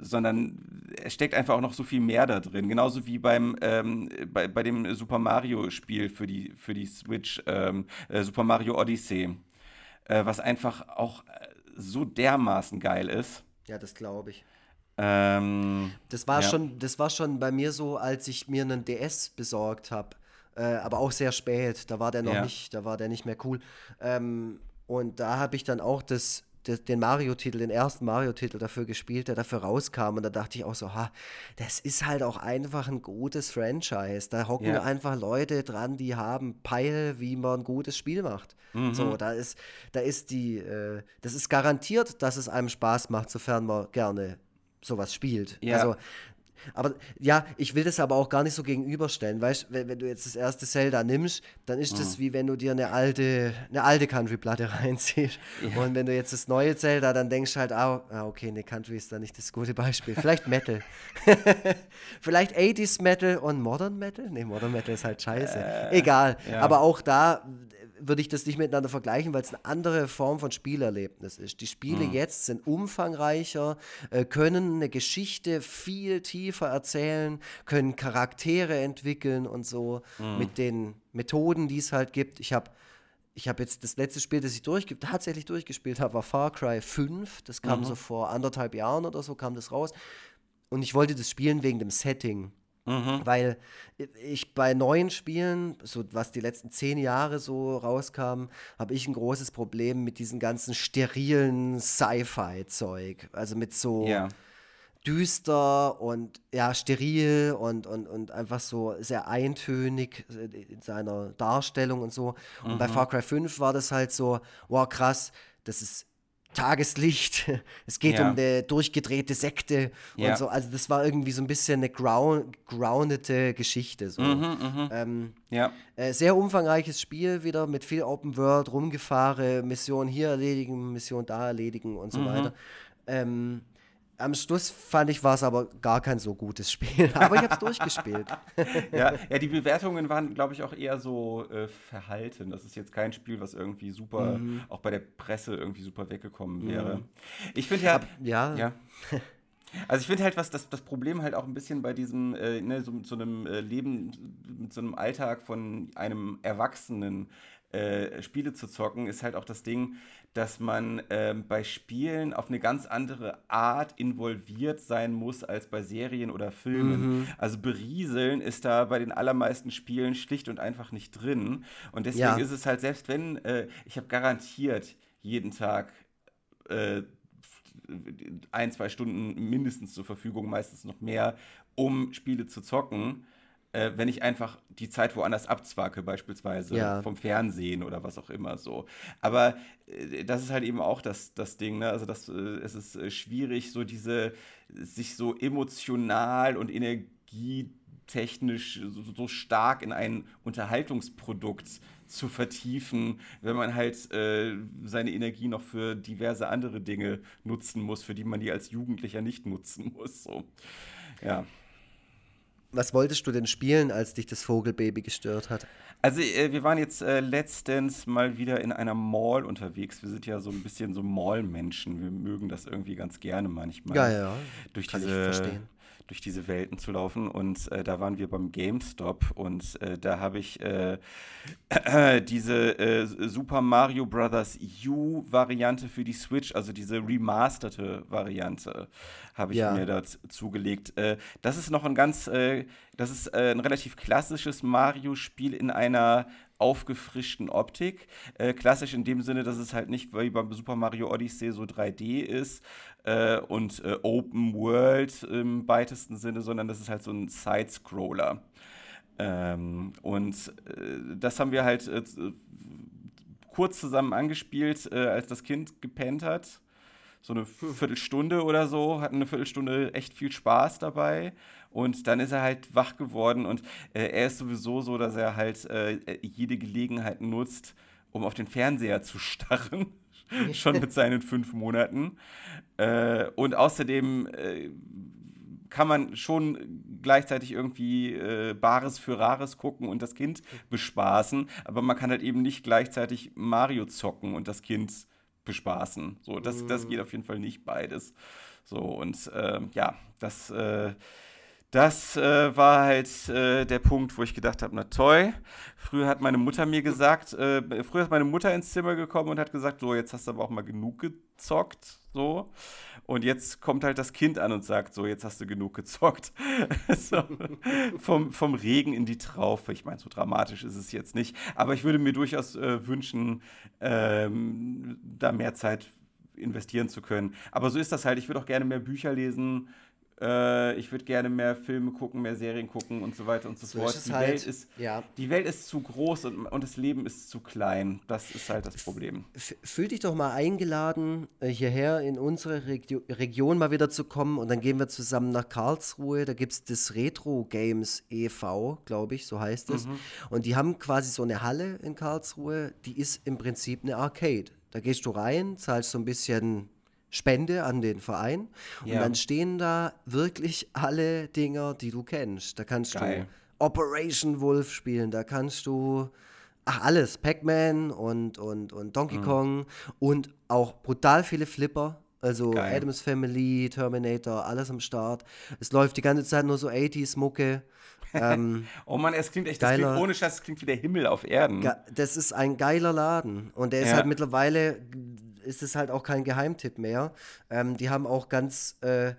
sondern es steckt einfach auch noch so viel mehr da drin. Genauso wie beim ähm, bei, bei dem Super Mario Spiel für die für die Switch ähm, äh, Super Mario Odyssey, äh, was einfach auch äh, so dermaßen geil ist. Ja, das glaube ich. Ähm, das, war ja. schon, das war schon bei mir so, als ich mir einen DS besorgt habe. Äh, aber auch sehr spät. Da war der noch ja. nicht, da war der nicht mehr cool. Ähm, und da habe ich dann auch das den Mario-Titel, den ersten Mario-Titel dafür gespielt, der dafür rauskam. Und da dachte ich auch so, ha, das ist halt auch einfach ein gutes Franchise. Da hocken ja. einfach Leute dran, die haben Peil, wie man ein gutes Spiel macht. Mhm. So, da ist, da ist die, äh, das ist garantiert, dass es einem Spaß macht, sofern man gerne sowas spielt. Ja. Also aber ja, ich will das aber auch gar nicht so gegenüberstellen. Weißt du, wenn, wenn, du jetzt das erste Zelda nimmst, dann ist mhm. das wie wenn du dir eine alte, eine alte Country-Platte <laughs> reinziehst. Ja. Und wenn du jetzt das neue Zelda, dann denkst du halt, ah, okay, eine Country ist da nicht das gute Beispiel. Vielleicht Metal. <laughs> Vielleicht 80s Metal und Modern Metal? Nee, Modern Metal ist halt scheiße. Äh, Egal. Ja. Aber auch da würde ich das nicht miteinander vergleichen, weil es eine andere Form von Spielerlebnis ist. Die Spiele mhm. jetzt sind umfangreicher, äh, können eine Geschichte viel tiefer erzählen, können Charaktere entwickeln und so mhm. mit den Methoden, die es halt gibt. Ich habe ich habe jetzt das letzte Spiel, das ich durch, tatsächlich durchgespielt habe, war Far Cry 5. Das kam mhm. so vor anderthalb Jahren oder so, kam das raus. Und ich wollte das spielen wegen dem Setting. Mhm. Weil ich bei neuen Spielen, so was die letzten zehn Jahre so rauskam, habe ich ein großes Problem mit diesem ganzen sterilen Sci-Fi-Zeug. Also mit so yeah. düster und ja, steril und, und, und einfach so sehr eintönig in seiner Darstellung und so. Und mhm. bei Far Cry 5 war das halt so, wow, krass, das ist Tageslicht, <laughs> es geht ja. um eine durchgedrehte Sekte ja. und so. Also das war irgendwie so ein bisschen eine ground, groundete Geschichte. So. Mhm, mh. ähm, ja. Äh, sehr umfangreiches Spiel wieder mit viel Open World, rumgefahren, Mission hier erledigen, Mission da erledigen und so mhm. weiter. Ähm, am Schluss fand ich, war es aber gar kein so gutes Spiel. <laughs> Aber ich habe es durchgespielt. ja, ja, die Bewertungen waren, glaube ich, auch eher so äh, verhalten. Das ist jetzt kein Spiel, was irgendwie super, mhm. auch bei der Presse irgendwie super weggekommen wäre. Mhm. Ich finde ja, ja. ja. Also ich finde halt, was das, das Problem halt auch ein bisschen bei diesem, äh, ne, so, so einem äh, Leben, mit so einem Alltag von einem Erwachsenen äh, Spiele zu zocken, ist halt auch das Ding, dass man ähm, bei Spielen auf eine ganz andere Art involviert sein muss als bei Serien oder Filmen. Mhm. Also berieseln ist da bei den allermeisten Spielen schlicht und einfach nicht drin. Und deswegen ja. ist es halt, selbst wenn, äh, ich habe garantiert jeden Tag äh, ein, zwei Stunden mindestens zur Verfügung, meistens noch mehr, um Spiele zu zocken äh, wenn ich einfach die Zeit woanders abzwacke, beispielsweise ja. vom Fernsehen oder was auch immer so. Aber äh, das ist halt eben auch das, das Ding, ne? Also das, äh, es ist äh, schwierig, so diese, sich so emotional und energietechnisch so, so stark in ein Unterhaltungsprodukt zu vertiefen, wenn man halt äh, seine Energie noch für diverse andere Dinge nutzen muss, für die man die als Jugendlicher nicht nutzen muss. So. Ja. Was wolltest du denn spielen, als dich das Vogelbaby gestört hat? Also äh, wir waren jetzt äh, letztens mal wieder in einer Mall unterwegs. Wir sind ja so ein bisschen so Mall-Menschen. Wir mögen das irgendwie ganz gerne manchmal. Ja, ja. Durch Kann diese, ich verstehen durch diese Welten zu laufen. Und äh, da waren wir beim GameStop und äh, da habe ich äh, <clears throat> diese äh, Super Mario Bros. U-Variante für die Switch, also diese remasterte Variante, habe ich ja. mir da zugelegt. Äh, das ist noch ein ganz, äh, das ist ein relativ klassisches Mario-Spiel in einer aufgefrischten Optik. Äh, klassisch in dem Sinne, dass es halt nicht wie beim Super Mario Odyssey so 3D ist äh, und äh, Open World im weitesten Sinne, sondern das ist halt so ein Side-Scroller. Ähm, und äh, das haben wir halt äh, kurz zusammen angespielt, äh, als das Kind gepennt hat so eine Viertelstunde oder so, hatten eine Viertelstunde echt viel Spaß dabei. Und dann ist er halt wach geworden und äh, er ist sowieso so, dass er halt äh, jede Gelegenheit nutzt, um auf den Fernseher zu starren. <laughs> Schon mit seinen fünf Monaten. Äh, und außerdem äh, kann man schon gleichzeitig irgendwie äh, Bares für Rares gucken und das Kind bespaßen, aber man kann halt eben nicht gleichzeitig Mario zocken und das Kind bespaßen. So, das, das geht mhm. auf jeden Fall nicht beides. So, und äh, ja, das, äh, das äh, war halt äh, der Punkt, wo ich gedacht habe, na toll. Früher hat meine Mutter mir gesagt, äh, früher ist meine Mutter ins Zimmer gekommen und hat gesagt, so, jetzt hast du aber auch mal genug gezockt. So. Und jetzt kommt halt das Kind an und sagt, so, jetzt hast du genug gezockt. <laughs> so, vom, vom Regen in die Traufe. Ich meine, so dramatisch ist es jetzt nicht. Aber ich würde mir durchaus äh, wünschen, ähm, da mehr Zeit investieren zu können. Aber so ist das halt. Ich würde auch gerne mehr Bücher lesen. Äh, ich würde gerne mehr Filme gucken, mehr Serien gucken und so weiter und so, so fort. Die, halt, Welt ist, ja. die Welt ist zu groß und, und das Leben ist zu klein. Das ist halt das Problem. Fühl dich doch mal eingeladen, äh, hierher in unsere Regio Region mal wieder zu kommen und dann gehen wir zusammen nach Karlsruhe. Da gibt es das Retro Games e.V., glaube ich, so heißt es. Mhm. Und die haben quasi so eine Halle in Karlsruhe, die ist im Prinzip eine Arcade. Da gehst du rein, zahlst so ein bisschen Spende an den Verein. Und ja. dann stehen da wirklich alle Dinger, die du kennst. Da kannst Geil. du Operation Wolf spielen, da kannst du ach, alles, Pac-Man und, und, und Donkey mhm. Kong und auch brutal viele Flipper. Also Geil. Adams Family, Terminator, alles am Start. Es läuft die ganze Zeit nur so 80s-Mucke. <laughs> Ähm, oh Mann, es klingt echt, geiler, das klingt, ohne Scheiß, es klingt wie der Himmel auf Erden. Das ist ein geiler Laden. Und der ist ja. halt mittlerweile ist es halt auch kein Geheimtipp mehr. Ähm, die haben auch ganz, äh,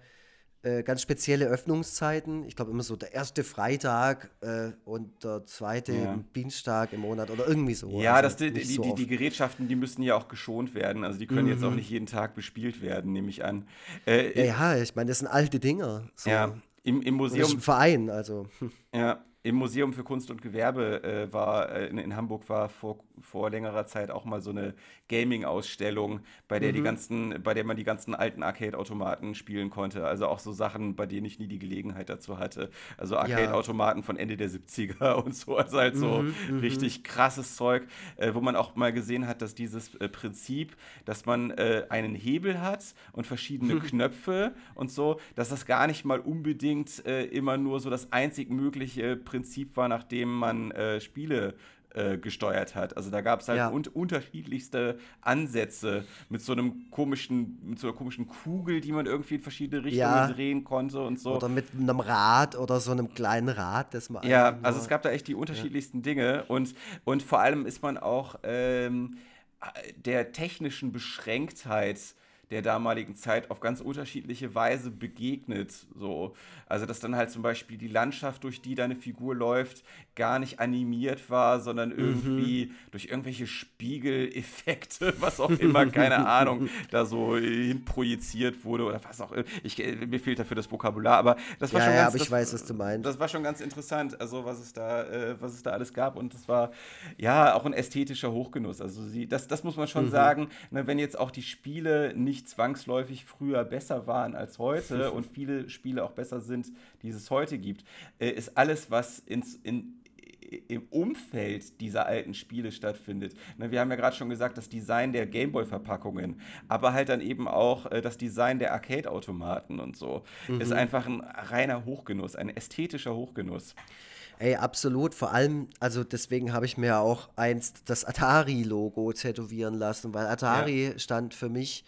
äh, ganz spezielle Öffnungszeiten. Ich glaube immer so der erste Freitag äh, und der zweite ja. Dienstag im Monat oder irgendwie so. Ja, also das, die, die, so die, die, Gerätschaften, die müssen ja auch geschont werden. Also die können mhm. jetzt auch mhm. nicht jeden Tag bespielt werden, nehme ich an. Äh, ja, ja, ich meine, das sind alte Dinger. So. Ja, im, im Museum. Das ist ein Verein, also. Ja, im Museum für Kunst und Gewerbe äh, war äh, in, in, Hamburg war vor, vor längerer Zeit auch mal so eine Gaming-Ausstellung, bei der mhm. die ganzen, bei der man die ganzen alten Arcade-Automaten spielen konnte. Also auch so Sachen, bei denen ich nie die Gelegenheit dazu hatte. Also Arcade-Automaten ja. von Ende der 70er <laughs> und so. Also halt so mhm, mhm, richtig krasses Zeug, äh, wo man auch mal gesehen hat, dass dieses äh, Prinzip, dass man äh, einen Hebel hat und verschiedene <laughs> Knöpfe und so, dass das gar nicht mal unbedingt äh, immer nur so das einzig mögliche Prinzip war, nachdem man Spiele äh, gesteuert hat. Also da gab es halt ja. un unterschiedlichste Ansätze mit so einem komischen, mit so einer komischen Kugel, die man irgendwie in verschiedene Richtungen ja. drehen konnte und so. Oder mit einem Rad oder so einem kleinen Rad, das man. Ja, also es gab da echt die unterschiedlichsten ja. Dinge und, und vor allem ist man auch ähm, der technischen Beschränktheit der damaligen Zeit auf ganz unterschiedliche Weise begegnet. So. Also, dass dann halt zum Beispiel die Landschaft, durch die deine Figur läuft, gar nicht animiert war, sondern mhm. irgendwie mhm. durch irgendwelche Spiegeleffekte, <laughs> was auch immer, keine Ahnung, da so hinprojiziert wurde oder was auch immer. Ich, mir fehlt dafür das Vokabular, aber das war ja, schon ja, ganz, aber ich das, weiß, was du meinst. Das war schon ganz interessant, also was es da, äh, was es da alles gab und das war ja auch ein ästhetischer Hochgenuss. Also sie, das, das muss man schon mhm. sagen, ne, wenn jetzt auch die Spiele nicht zwangsläufig früher besser waren als heute <laughs> und viele Spiele auch besser sind, die es heute gibt, äh, ist alles, was ins, in, im Umfeld dieser alten Spiele stattfindet. Ne, wir haben ja gerade schon gesagt, das Design der Gameboy-Verpackungen, aber halt dann eben auch äh, das Design der Arcade-Automaten und so, mhm. ist einfach ein reiner Hochgenuss, ein ästhetischer Hochgenuss. Ey, absolut. Vor allem, also deswegen habe ich mir auch einst das Atari-Logo tätowieren lassen, weil Atari ja. stand für mich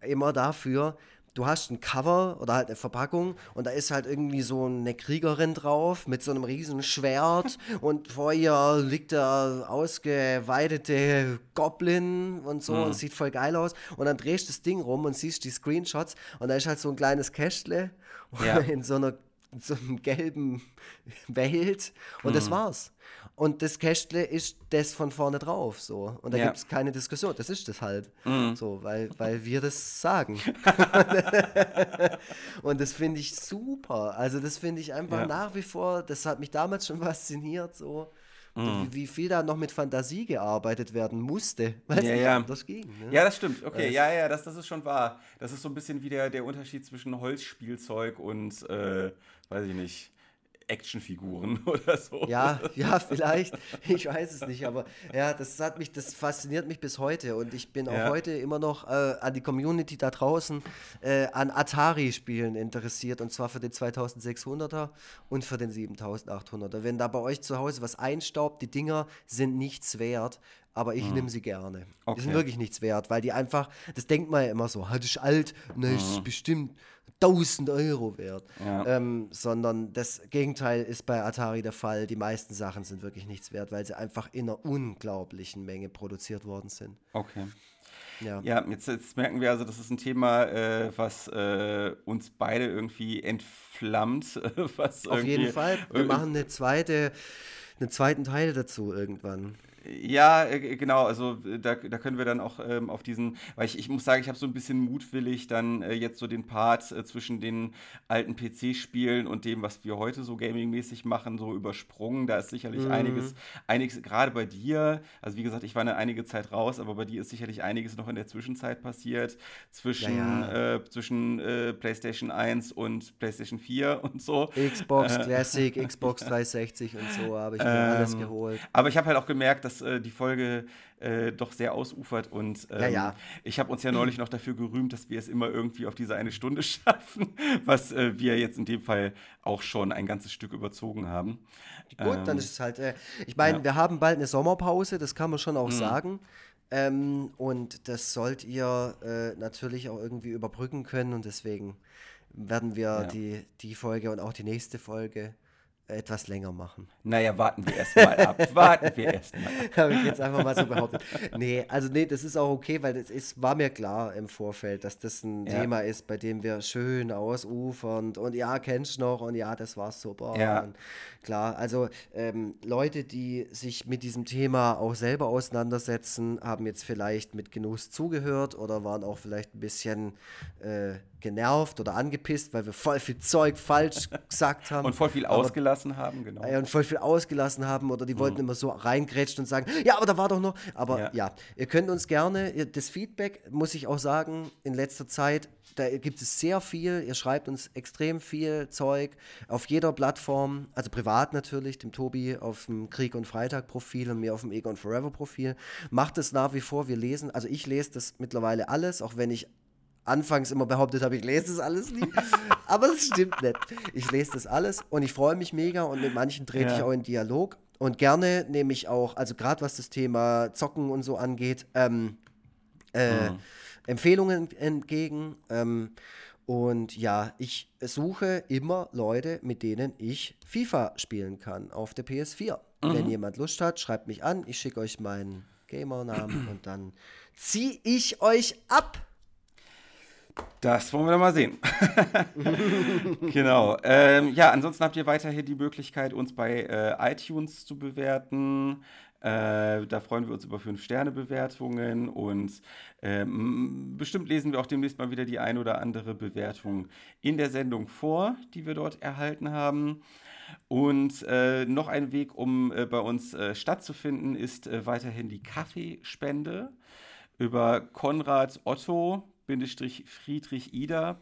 immer dafür, du hast ein Cover oder halt eine Verpackung und da ist halt irgendwie so eine Kriegerin drauf mit so einem riesen Schwert <laughs> und vor ihr liegt der ausgeweidete Goblin und so mhm. und sieht voll geil aus und dann drehst du das Ding rum und siehst die Screenshots und da ist halt so ein kleines Kästle ja. <laughs> in so einer in so einem gelben Welt und mhm. das war's. Und das Kästle ist das von vorne drauf, so. Und da ja. gibt es keine Diskussion. Das ist das halt. Mhm. So, weil, weil wir das sagen. <laughs> und das finde ich super. Also, das finde ich einfach ja. nach wie vor, das hat mich damals schon <laughs> fasziniert, so. Mhm. Wie, wie, viel da noch mit Fantasie gearbeitet werden musste, <laughs> weil ja, ja. das ging. Ne? Ja, das stimmt. Okay, das ja, ja, das, das ist schon wahr. Das ist so ein bisschen wie der, der Unterschied zwischen Holzspielzeug und, äh, weiß ich nicht, Actionfiguren <laughs> oder so. Ja, ja, vielleicht. Ich weiß es nicht, aber ja, das hat mich, das fasziniert mich bis heute und ich bin auch ja. heute immer noch äh, an die Community da draußen äh, an Atari-Spielen interessiert und zwar für den 2600er und für den 7800er. Wenn da bei euch zu Hause was einstaubt, die Dinger sind nichts wert, aber ich mhm. nehme sie gerne. Okay. Die sind wirklich nichts wert, weil die einfach, das denkt man ja immer so, halt ist alt, ne, ist mhm. bestimmt 1000 Euro wert. Ja. Ähm, sondern das Gegenteil ist bei Atari der Fall. Die meisten Sachen sind wirklich nichts wert, weil sie einfach in einer unglaublichen Menge produziert worden sind. Okay. Ja, ja jetzt, jetzt merken wir also, das ist ein Thema, äh, was äh, uns beide irgendwie entflammt. <laughs> was Auf jeden Fall. Wir machen eine zweite, einen zweiten Teil dazu irgendwann. Ja, äh, genau, also äh, da, da können wir dann auch ähm, auf diesen, weil ich, ich muss sagen, ich habe so ein bisschen mutwillig dann äh, jetzt so den Part äh, zwischen den alten PC-Spielen und dem, was wir heute so gamingmäßig machen, so übersprungen. Da ist sicherlich mhm. einiges, einiges, gerade bei dir, also wie gesagt, ich war eine einige Zeit raus, aber bei dir ist sicherlich einiges noch in der Zwischenzeit passiert, zwischen, ja, ja. Äh, zwischen äh, PlayStation 1 und PlayStation 4 <laughs> und so. Xbox Classic, <laughs> Xbox 360 und so habe ich mir ähm, alles geholt. Aber ich habe halt auch gemerkt, dass äh, die Folge äh, doch sehr ausufert und ähm, ja, ja. ich habe uns ja neulich noch dafür gerühmt, dass wir es immer irgendwie auf diese eine Stunde <laughs> schaffen, was äh, wir jetzt in dem Fall auch schon ein ganzes Stück überzogen haben. Gut, ähm, dann ist es halt, äh, ich meine, ja. wir haben bald eine Sommerpause, das kann man schon auch mhm. sagen. Ähm, und das sollt ihr äh, natürlich auch irgendwie überbrücken können und deswegen werden wir die, die Folge und auch die nächste Folge etwas länger machen. Naja, warten wir erst mal ab. <laughs> warten wir erst mal. Habe ich jetzt einfach mal so behauptet. Nee, also nee, das ist auch okay, weil es ist, war mir klar im Vorfeld, dass das ein ja. Thema ist, bei dem wir schön ausufern und ja, kennst du noch und ja, das war super. Ja. Und klar, also ähm, Leute, die sich mit diesem Thema auch selber auseinandersetzen, haben jetzt vielleicht mit Genuss zugehört oder waren auch vielleicht ein bisschen äh, genervt oder angepisst, weil wir voll viel Zeug falsch <laughs> gesagt haben. Und voll viel aber, ausgelassen haben, genau. Ja, und voll viel ausgelassen haben oder die mhm. wollten immer so reingrätschen und sagen, ja, aber da war doch noch. Aber ja. ja, ihr könnt uns gerne, das Feedback, muss ich auch sagen, in letzter Zeit, da gibt es sehr viel. Ihr schreibt uns extrem viel Zeug auf jeder Plattform, also privat natürlich, dem Tobi auf dem Krieg und Freitag Profil und mir auf dem Egon Forever Profil. Macht es nach wie vor, wir lesen, also ich lese das mittlerweile alles, auch wenn ich anfangs immer behauptet habe, ich lese das alles nie. <laughs> Aber es stimmt nicht. Ich lese das alles und ich freue mich mega und mit manchen trete ja. ich auch in Dialog. Und gerne nehme ich auch, also gerade was das Thema Zocken und so angeht, ähm, äh, mhm. Empfehlungen entgegen. Ähm, und ja, ich suche immer Leute, mit denen ich FIFA spielen kann auf der PS4. Mhm. Wenn jemand Lust hat, schreibt mich an. Ich schicke euch meinen Gamer-Namen und dann ziehe ich euch ab. Das wollen wir dann mal sehen. <laughs> genau. Ähm, ja, ansonsten habt ihr weiterhin die Möglichkeit, uns bei äh, iTunes zu bewerten. Äh, da freuen wir uns über 5-Sterne-Bewertungen und ähm, bestimmt lesen wir auch demnächst mal wieder die ein oder andere Bewertung in der Sendung vor, die wir dort erhalten haben. Und äh, noch ein Weg, um äh, bei uns äh, stattzufinden, ist äh, weiterhin die Kaffeespende über Konrad Otto Friedrich Ida.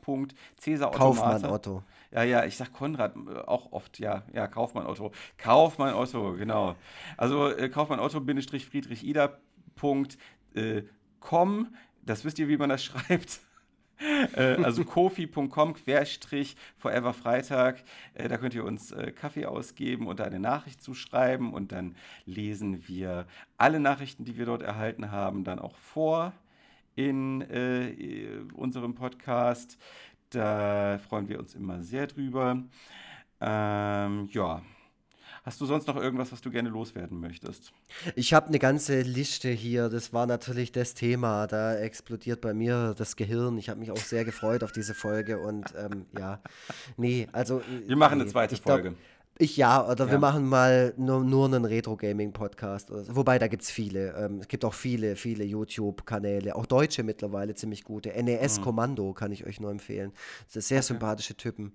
Cäsar Kaufmann Otto. Ja, ja, ich sag Konrad äh, auch oft, ja, ja, Kaufmann Otto. Kaufmann Otto, genau. Also äh, Kaufmann Otto Friedrich Ida. Äh, com, das wisst ihr, wie man das <laughs> schreibt. äh, also kofi.com querstrich forever Freitag. Äh, da könnt ihr uns äh, Kaffee ausgeben und eine Nachricht zuschreiben und dann lesen wir alle Nachrichten, die wir dort erhalten haben, dann auch vor in äh, unserem Podcast. Da freuen wir uns immer sehr drüber. Ähm, ja. Hast du sonst noch irgendwas, was du gerne loswerden möchtest? Ich habe eine ganze Liste hier. Das war natürlich das Thema. Da explodiert bei mir das Gehirn. Ich habe mich auch sehr gefreut auf diese Folge. Und ähm, ja, nee, also. Wir machen nee, eine zweite Folge. Glaub, ich ja, oder ja. wir machen mal nur, nur einen Retro-Gaming-Podcast. So. Wobei, da gibt es viele. Ähm, es gibt auch viele, viele YouTube-Kanäle, auch deutsche mittlerweile ziemlich gute. NES mhm. Kommando kann ich euch nur empfehlen. Das sind sehr okay. sympathische Typen.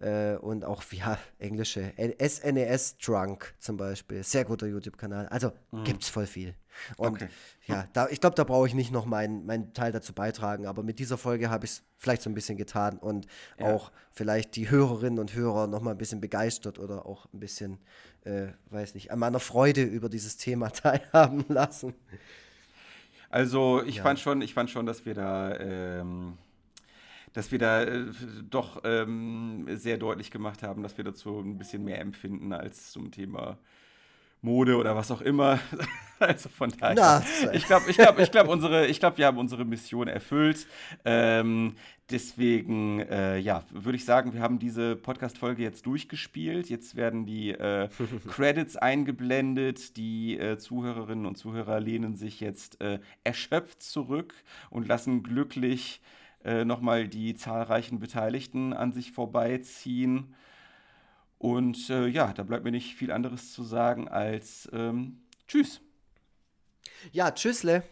Äh, und auch, ja, englische. SNES Drunk zum Beispiel. Sehr guter YouTube-Kanal. Also mhm. gibt es voll viel. Und okay. ja, da, ich glaube, da brauche ich nicht noch meinen mein Teil dazu beitragen, aber mit dieser Folge habe ich es vielleicht so ein bisschen getan und ja. auch vielleicht die Hörerinnen und Hörer noch mal ein bisschen begeistert oder auch ein bisschen, äh, weiß nicht, an meiner Freude über dieses Thema <laughs> teilhaben lassen. Also ich ja. fand schon, ich fand schon, dass wir da ähm, dass wir da äh, doch ähm, sehr deutlich gemacht haben, dass wir dazu ein bisschen mehr empfinden als zum Thema Mode oder was auch immer. <laughs> also von daher. Na, ich glaube, ich glaube, ich glaube, <laughs> unsere, ich glaube, wir haben unsere Mission erfüllt. Ähm, deswegen, äh, ja, würde ich sagen, wir haben diese Podcast-Folge jetzt durchgespielt. Jetzt werden die äh, <laughs> Credits eingeblendet. Die äh, Zuhörerinnen und Zuhörer lehnen sich jetzt äh, erschöpft zurück und lassen glücklich äh, nochmal die zahlreichen Beteiligten an sich vorbeiziehen. Und äh, ja, da bleibt mir nicht viel anderes zu sagen als ähm, Tschüss. Ja, tschüssle.